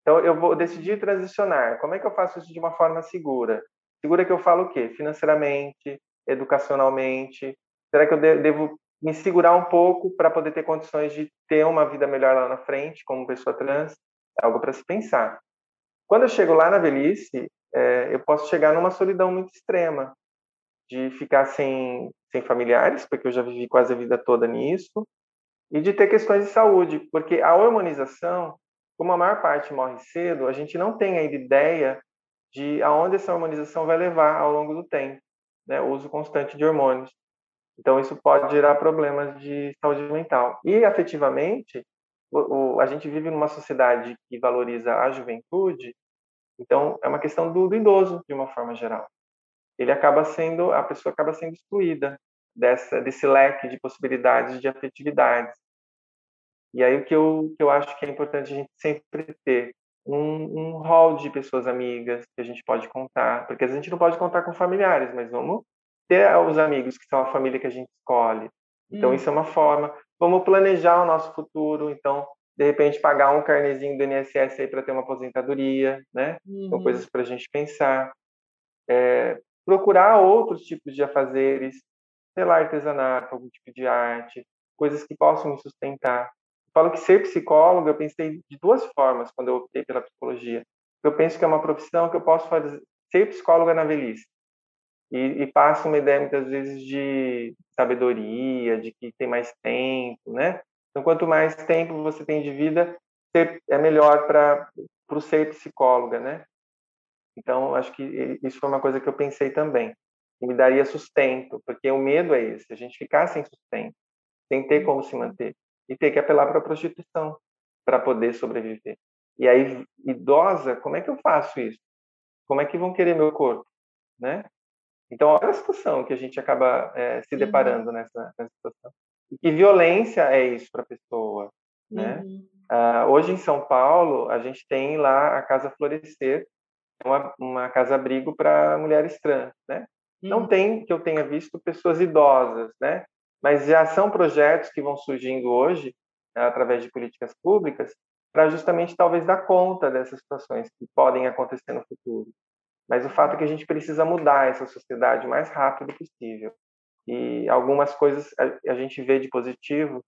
Então, eu vou decidir transicionar. Como é que eu faço isso de uma forma segura? Segura que eu falo o quê? Financeiramente, educacionalmente. Será que eu devo me segurar um pouco para poder ter condições de ter uma vida melhor lá na frente, como pessoa trans, é algo para se pensar. Quando eu chego lá na velhice, é, eu posso chegar numa solidão muito extrema, de ficar sem, sem familiares, porque eu já vivi quase a vida toda nisso, e de ter questões de saúde, porque a hormonização, como a maior parte morre cedo, a gente não tem ainda ideia de aonde essa hormonização vai levar ao longo do tempo, né? o uso constante de hormônios. Então, isso pode gerar problemas de saúde mental. E, afetivamente, o, o, a gente vive numa sociedade que valoriza a juventude, então, é uma questão do, do idoso, de uma forma geral. ele acaba sendo, a pessoa acaba sendo excluída dessa, desse leque de possibilidades de afetividades. E aí o que eu, que eu acho que é importante a gente sempre ter um, um hall de pessoas amigas que a gente pode contar, porque a gente não pode contar com familiares, mas vamos ter os amigos que são a família que a gente escolhe. Então hum. isso é uma forma. Vamos planejar o nosso futuro. Então de repente pagar um carnezinho do INSS aí para ter uma aposentadoria, né? Uhum. São coisas para a gente pensar. É, procurar outros tipos de afazeres, sei lá, artesanato, algum tipo de arte, coisas que possam me sustentar. Eu falo que ser psicólogo, eu pensei de duas formas quando eu optei pela psicologia. Eu penso que é uma profissão que eu posso fazer, ser psicóloga na velhice. E, e passa uma ideia muitas vezes de sabedoria, de que tem mais tempo, né? Então, quanto mais tempo você tem de vida, é melhor para o ser psicóloga, né? Então, acho que isso foi uma coisa que eu pensei também. Me daria sustento, porque o medo é esse, a gente ficar sem sustento, sem ter como se manter, e ter que apelar para a prostituição para poder sobreviver. E aí, idosa, como é que eu faço isso? Como é que vão querer meu corpo, né? Então, olha a situação que a gente acaba é, se deparando nessa, nessa situação. E que violência é isso para a pessoa, né? Uhum. Uh, hoje em São Paulo, a gente tem lá a Casa Florescer, uma, uma casa-abrigo para mulheres trans, né? Uhum. Não tem, que eu tenha visto, pessoas idosas, né? Mas já são projetos que vão surgindo hoje, através de políticas públicas, para justamente talvez dar conta dessas situações que podem acontecer no futuro. Mas o fato é que a gente precisa mudar essa sociedade o mais rápido possível e algumas coisas a, a gente vê de positivo.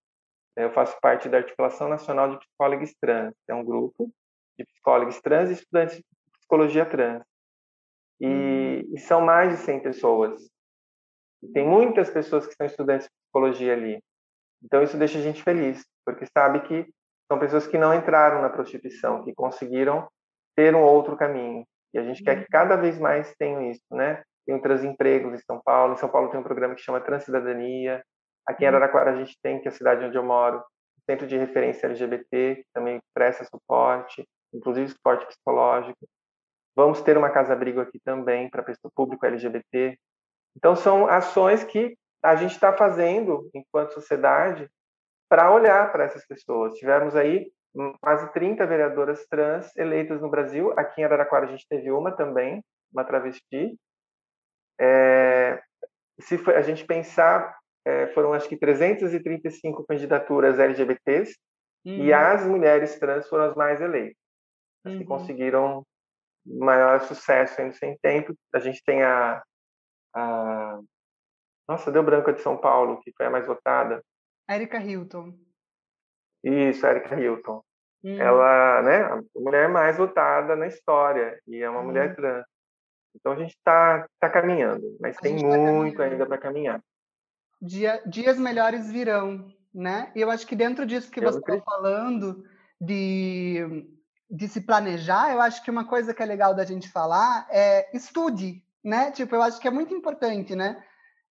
Né, eu faço parte da Articulação Nacional de Psicólogos Trans, é um grupo de psicólogos trans e estudantes de psicologia trans. E, hum. e são mais de 100 pessoas. E tem muitas pessoas que são estudantes de psicologia ali. Então isso deixa a gente feliz, porque sabe que são pessoas que não entraram na prostituição, que conseguiram ter um outro caminho. E a gente quer que uhum. cada vez mais tenham isso, né? tem um Transempregos em São Paulo. Em São Paulo tem um programa que chama Transcidadania. Aqui em uhum. Araraquara a gente tem, que é a cidade onde eu moro, Centro de Referência LGBT, que também presta suporte, inclusive suporte psicológico. Vamos ter uma casa-abrigo aqui também para público LGBT. Então, são ações que a gente está fazendo enquanto sociedade para olhar para essas pessoas. Tivemos aí quase 30 vereadoras trans eleitas no Brasil. Aqui em Araraquara a gente teve uma também, uma travesti. É, se a gente pensar, é, foram acho que 335 candidaturas LGBTs uhum. e as mulheres trans foram as mais eleitas, as uhum. que conseguiram maior sucesso ainda sem tempo. A gente tem a, a nossa, deu branco de São Paulo, que foi a mais votada. Erika Hilton. Isso, Erika Hilton. Uhum. Ela, né, a mulher mais votada na história e é uma mulher uhum. trans. Então a gente está tá caminhando, mas a tem tá muito tá ainda para caminhar. Dia, dias melhores virão, né? E eu acho que dentro disso que eu você está falando de, de se planejar, eu acho que uma coisa que é legal da gente falar é estude, né? Tipo, eu acho que é muito importante, né?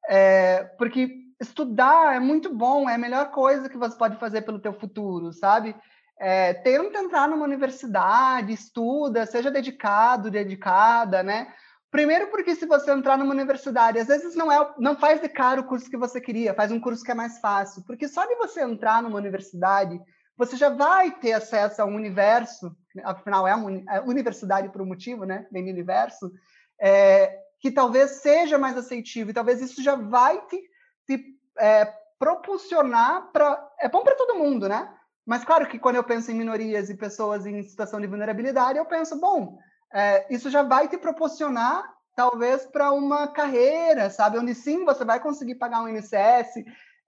É, porque estudar é muito bom, é a melhor coisa que você pode fazer pelo teu futuro, sabe? É, tenta entrar numa universidade, estuda, seja dedicado, dedicada, né? Primeiro porque se você entrar numa universidade, às vezes não é, não faz de cara o curso que você queria, faz um curso que é mais fácil, porque só de você entrar numa universidade, você já vai ter acesso a um universo, afinal é é universidade por um motivo, né? Do universo, é, que talvez seja mais aceitivo, e talvez isso já vai te, te é, propulsionar para. É bom para todo mundo, né? Mas claro que quando eu penso em minorias e pessoas em situação de vulnerabilidade, eu penso, bom, é, isso já vai te proporcionar, talvez, para uma carreira, sabe? Onde sim você vai conseguir pagar um INSS.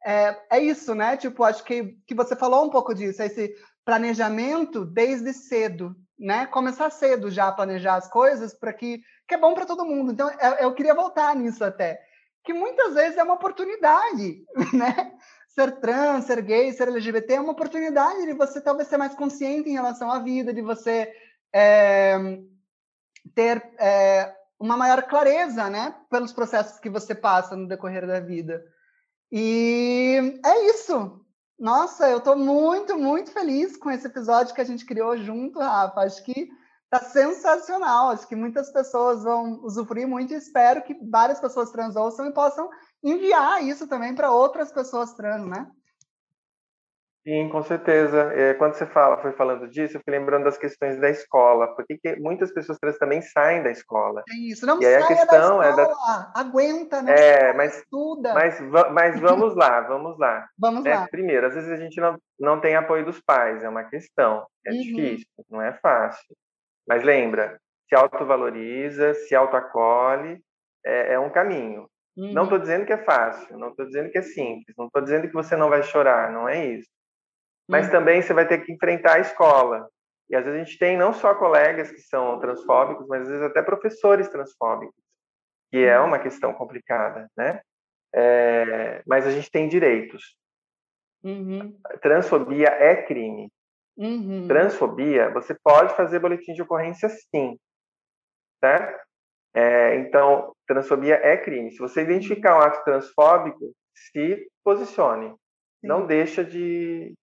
É, é isso, né? Tipo, acho que, que você falou um pouco disso, esse planejamento desde cedo, né? Começar cedo já a planejar as coisas para que, que é bom para todo mundo. Então, eu, eu queria voltar nisso até. Que muitas vezes é uma oportunidade, né? Ser trans, ser gay, ser LGBT é uma oportunidade de você talvez ser mais consciente em relação à vida, de você é, ter é, uma maior clareza, né, pelos processos que você passa no decorrer da vida. E é isso. Nossa, eu estou muito, muito feliz com esse episódio que a gente criou junto, Rafa. Acho que Tá sensacional. Acho que muitas pessoas vão usufruir muito e espero que várias pessoas trans ouçam e possam enviar isso também para outras pessoas trans, né? Sim, com certeza. É, quando você fala, foi falando disso, eu fui lembrando das questões da escola, porque muitas pessoas trans também saem da escola. É isso, não e sai a questão da escola, é da... aguenta, não é, mas, estuda. Mas, mas vamos lá, vamos lá. Vamos é, lá. Primeiro, às vezes a gente não, não tem apoio dos pais, é uma questão, é uhum. difícil, não é fácil. Mas lembra, se autovaloriza, se autoacolhe, é, é um caminho. Uhum. Não estou dizendo que é fácil, não estou dizendo que é simples, não estou dizendo que você não vai chorar, não é isso. Mas uhum. também você vai ter que enfrentar a escola. E às vezes a gente tem não só colegas que são transfóbicos, mas às vezes até professores transfóbicos, que é uma questão complicada, né? É, mas a gente tem direitos. Uhum. Transfobia é crime. Uhum. Transfobia, você pode fazer boletim de ocorrência sim, certo? É, então, transfobia é crime. Se você identificar um ato transfóbico, se posicione. Sim. Não deixa de,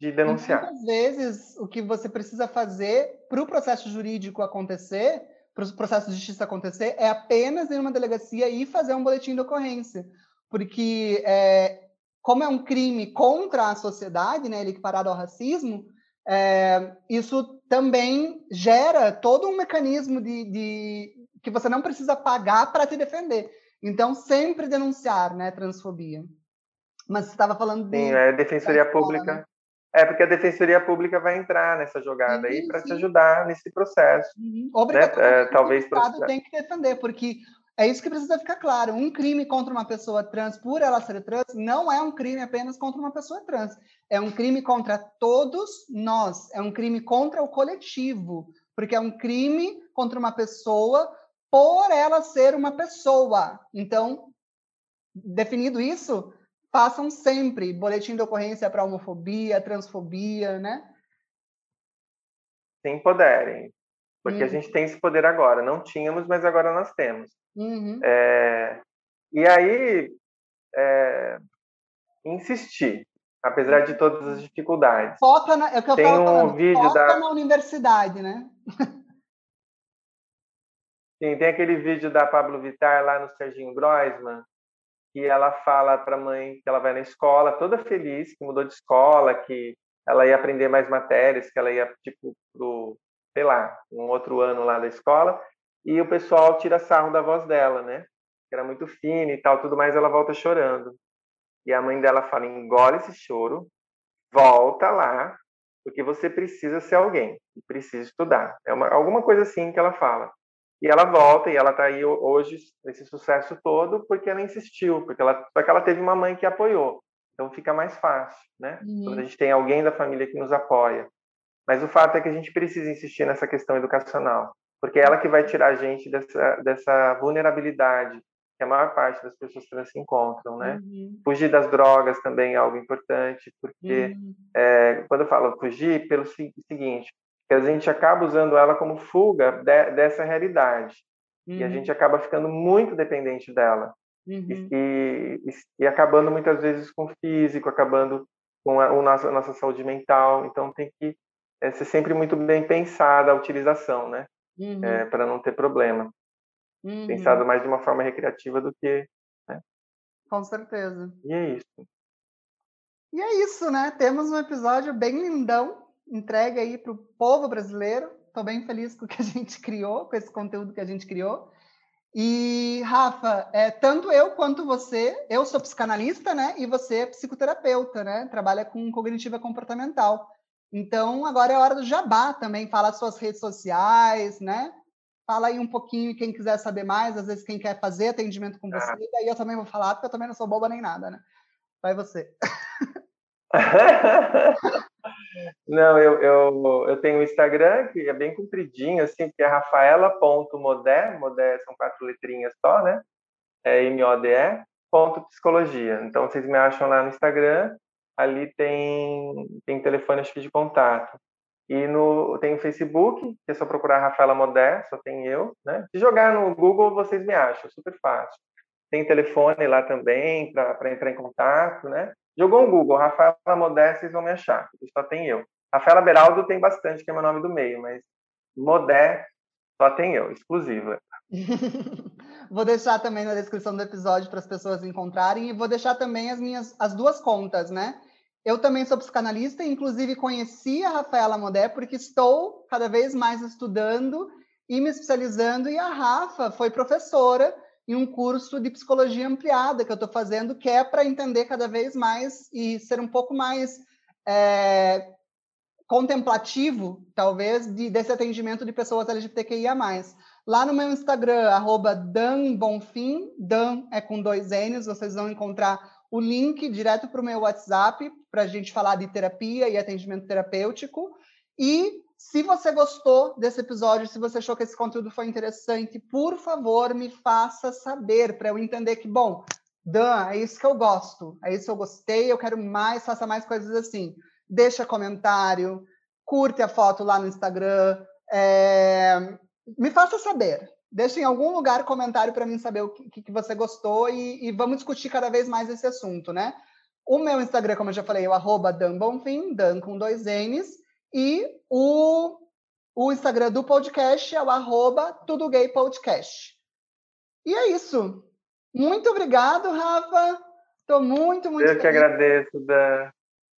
de denunciar. Muitas vezes, o que você precisa fazer para o processo jurídico acontecer, para o processo de justiça acontecer, é apenas ir numa delegacia e fazer um boletim de ocorrência. Porque, é, como é um crime contra a sociedade, né, ele equiparado ao racismo, é, isso também gera todo um mecanismo de, de que você não precisa pagar para te defender. Então, sempre denunciar né, transfobia. Mas você estava falando de. Sim, é Defensoria Pública. Né? É, porque a Defensoria Pública vai entrar nessa jogada sim, aí para te ajudar nesse processo. Uhum. Obrigatoriamente, né? é, talvez o Estado tem que defender, porque é isso que precisa ficar claro. Um crime contra uma pessoa trans por ela ser trans não é um crime apenas contra uma pessoa trans. É um crime contra todos nós. É um crime contra o coletivo, porque é um crime contra uma pessoa por ela ser uma pessoa. Então, definido isso, façam sempre boletim de ocorrência para homofobia, transfobia, né? Se empoderem. Porque uhum. a gente tem esse poder agora. Não tínhamos, mas agora nós temos. Uhum. É, e aí, é, insistir, apesar de todas as dificuldades. Foca na, é o que eu tem um falando, vídeo foca da... na universidade, né? Sim, tem aquele vídeo da Pablo Vittar lá no Serginho Groisman, que ela fala para a mãe que ela vai na escola toda feliz, que mudou de escola, que ela ia aprender mais matérias, que ela ia tipo pro, sei lá, um outro ano lá da escola, e o pessoal tira sarro da voz dela, né? Que era muito fina e tal, tudo mais, ela volta chorando. E a mãe dela fala: "Engole esse choro, volta lá, porque você precisa ser alguém e precisa estudar". É uma, alguma coisa assim que ela fala. E ela volta e ela está aí hoje nesse sucesso todo porque ela insistiu, porque ela só que ela teve uma mãe que apoiou. Então fica mais fácil, né? Uhum. Quando a gente tem alguém da família que nos apoia. Mas o fato é que a gente precisa insistir nessa questão educacional, porque é ela que vai tirar a gente dessa dessa vulnerabilidade que a maior parte das pessoas trans se encontram, né? Uhum. Fugir das drogas também é algo importante, porque uhum. é, quando eu falo fugir, pelo seguinte, que a gente acaba usando ela como fuga de, dessa realidade. Uhum. E a uhum. gente acaba ficando muito dependente dela. Uhum. E, e, e, acabando muitas vezes com o físico, acabando com a, a, nossa, a nossa saúde mental. Então tem que é, ser sempre muito bem pensada a utilização, né? Uhum. É, para não ter problema. Uhum. Pensado mais de uma forma recreativa do que. Né? Com certeza. E é isso. E é isso, né? Temos um episódio bem lindão entregue aí para o povo brasileiro. Estou bem feliz com o que a gente criou, com esse conteúdo que a gente criou. E, Rafa, é, tanto eu quanto você, eu sou psicanalista, né? E você é psicoterapeuta, né? Trabalha com cognitiva comportamental. Então, agora é hora do jabá também. Fala as suas redes sociais, né? Fala aí um pouquinho, quem quiser saber mais, às vezes quem quer fazer atendimento com você. Ah. E aí eu também vou falar, porque eu também não sou boba nem nada, né? Vai você. Não, eu, eu, eu tenho um Instagram que é bem compridinho, assim, que é rafaela.modé, modé são quatro letrinhas só, né? É M-O-D-E, ponto psicologia. Então, vocês me acham lá no Instagram, ali tem, tem telefone acho que de contato. E no, tem o Facebook, que é só procurar Rafaela Modé, só tem eu, né? Se jogar no Google, vocês me acham, super fácil. Tem telefone lá também para entrar em contato, né? Jogou um Google, Rafaela Modé, vocês vão me achar, só tem eu. Rafaela Beraldo tem bastante, que é meu nome do meio, mas Modé, só tem eu, exclusiva. vou deixar também na descrição do episódio para as pessoas encontrarem e vou deixar também as minhas as duas contas, né? Eu também sou psicanalista, inclusive conheci a Rafaela Modé porque estou cada vez mais estudando e me especializando e a Rafa foi professora em um curso de psicologia ampliada que eu estou fazendo, que é para entender cada vez mais e ser um pouco mais é, contemplativo, talvez, de, desse atendimento de pessoas LGBTQIA+. Lá no meu Instagram, arroba Dan é com dois N's, vocês vão encontrar o link direto para o meu WhatsApp para a gente falar de terapia e atendimento terapêutico. E se você gostou desse episódio, se você achou que esse conteúdo foi interessante, por favor, me faça saber para eu entender que, bom, Dan, é isso que eu gosto, é isso que eu gostei, eu quero mais, faça mais coisas assim. Deixa comentário, curte a foto lá no Instagram, é... me faça saber. Deixe em algum lugar comentário para mim saber o que, que você gostou e, e, vamos discutir cada vez mais esse assunto, né? O meu Instagram, como eu já falei, é o arroba Dan Bonfim, Dan com dois N's, e o, o Instagram do podcast é o arroba Tudo Gay Podcast. E é isso. Muito obrigado, Rafa. Estou muito, muito Eu feliz. que agradeço, Dan.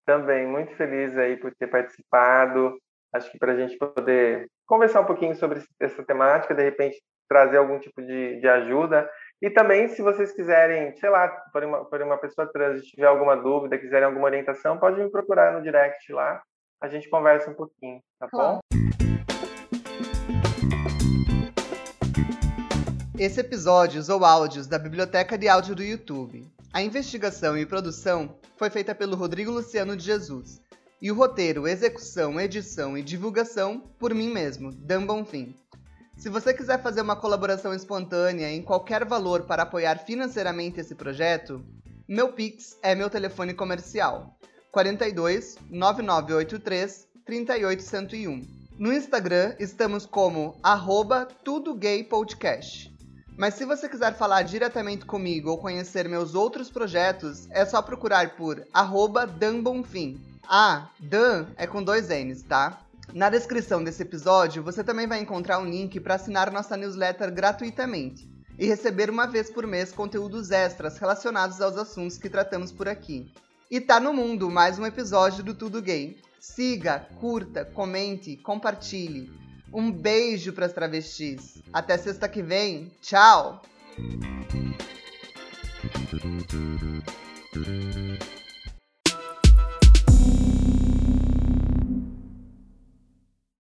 Também, muito feliz aí por ter participado. Acho que para a gente poder conversar um pouquinho sobre essa temática, de repente trazer algum tipo de, de ajuda. E também, se vocês quiserem, sei lá, por uma, por uma pessoa trans, tiver alguma dúvida, quiserem alguma orientação, pode me procurar no direct lá. A gente conversa um pouquinho, tá bom? Esse episódio usou áudios da biblioteca de áudio do YouTube. A investigação e produção foi feita pelo Rodrigo Luciano de Jesus. E o roteiro, execução, edição e divulgação por mim mesmo, Dan Bonfim. Se você quiser fazer uma colaboração espontânea em qualquer valor para apoiar financeiramente esse projeto, meu Pix é meu telefone comercial 42 9983 38101. No Instagram estamos como arroba tudogaypodcast. Mas se você quiser falar diretamente comigo ou conhecer meus outros projetos, é só procurar por arroba danbonfim. Ah, Dan é com dois N's, tá? Na descrição desse episódio, você também vai encontrar um link para assinar nossa newsletter gratuitamente e receber uma vez por mês conteúdos extras relacionados aos assuntos que tratamos por aqui. E tá no mundo mais um episódio do Tudo Gay. Siga, curta, comente, compartilhe. Um beijo para as travestis. Até sexta que vem. Tchau!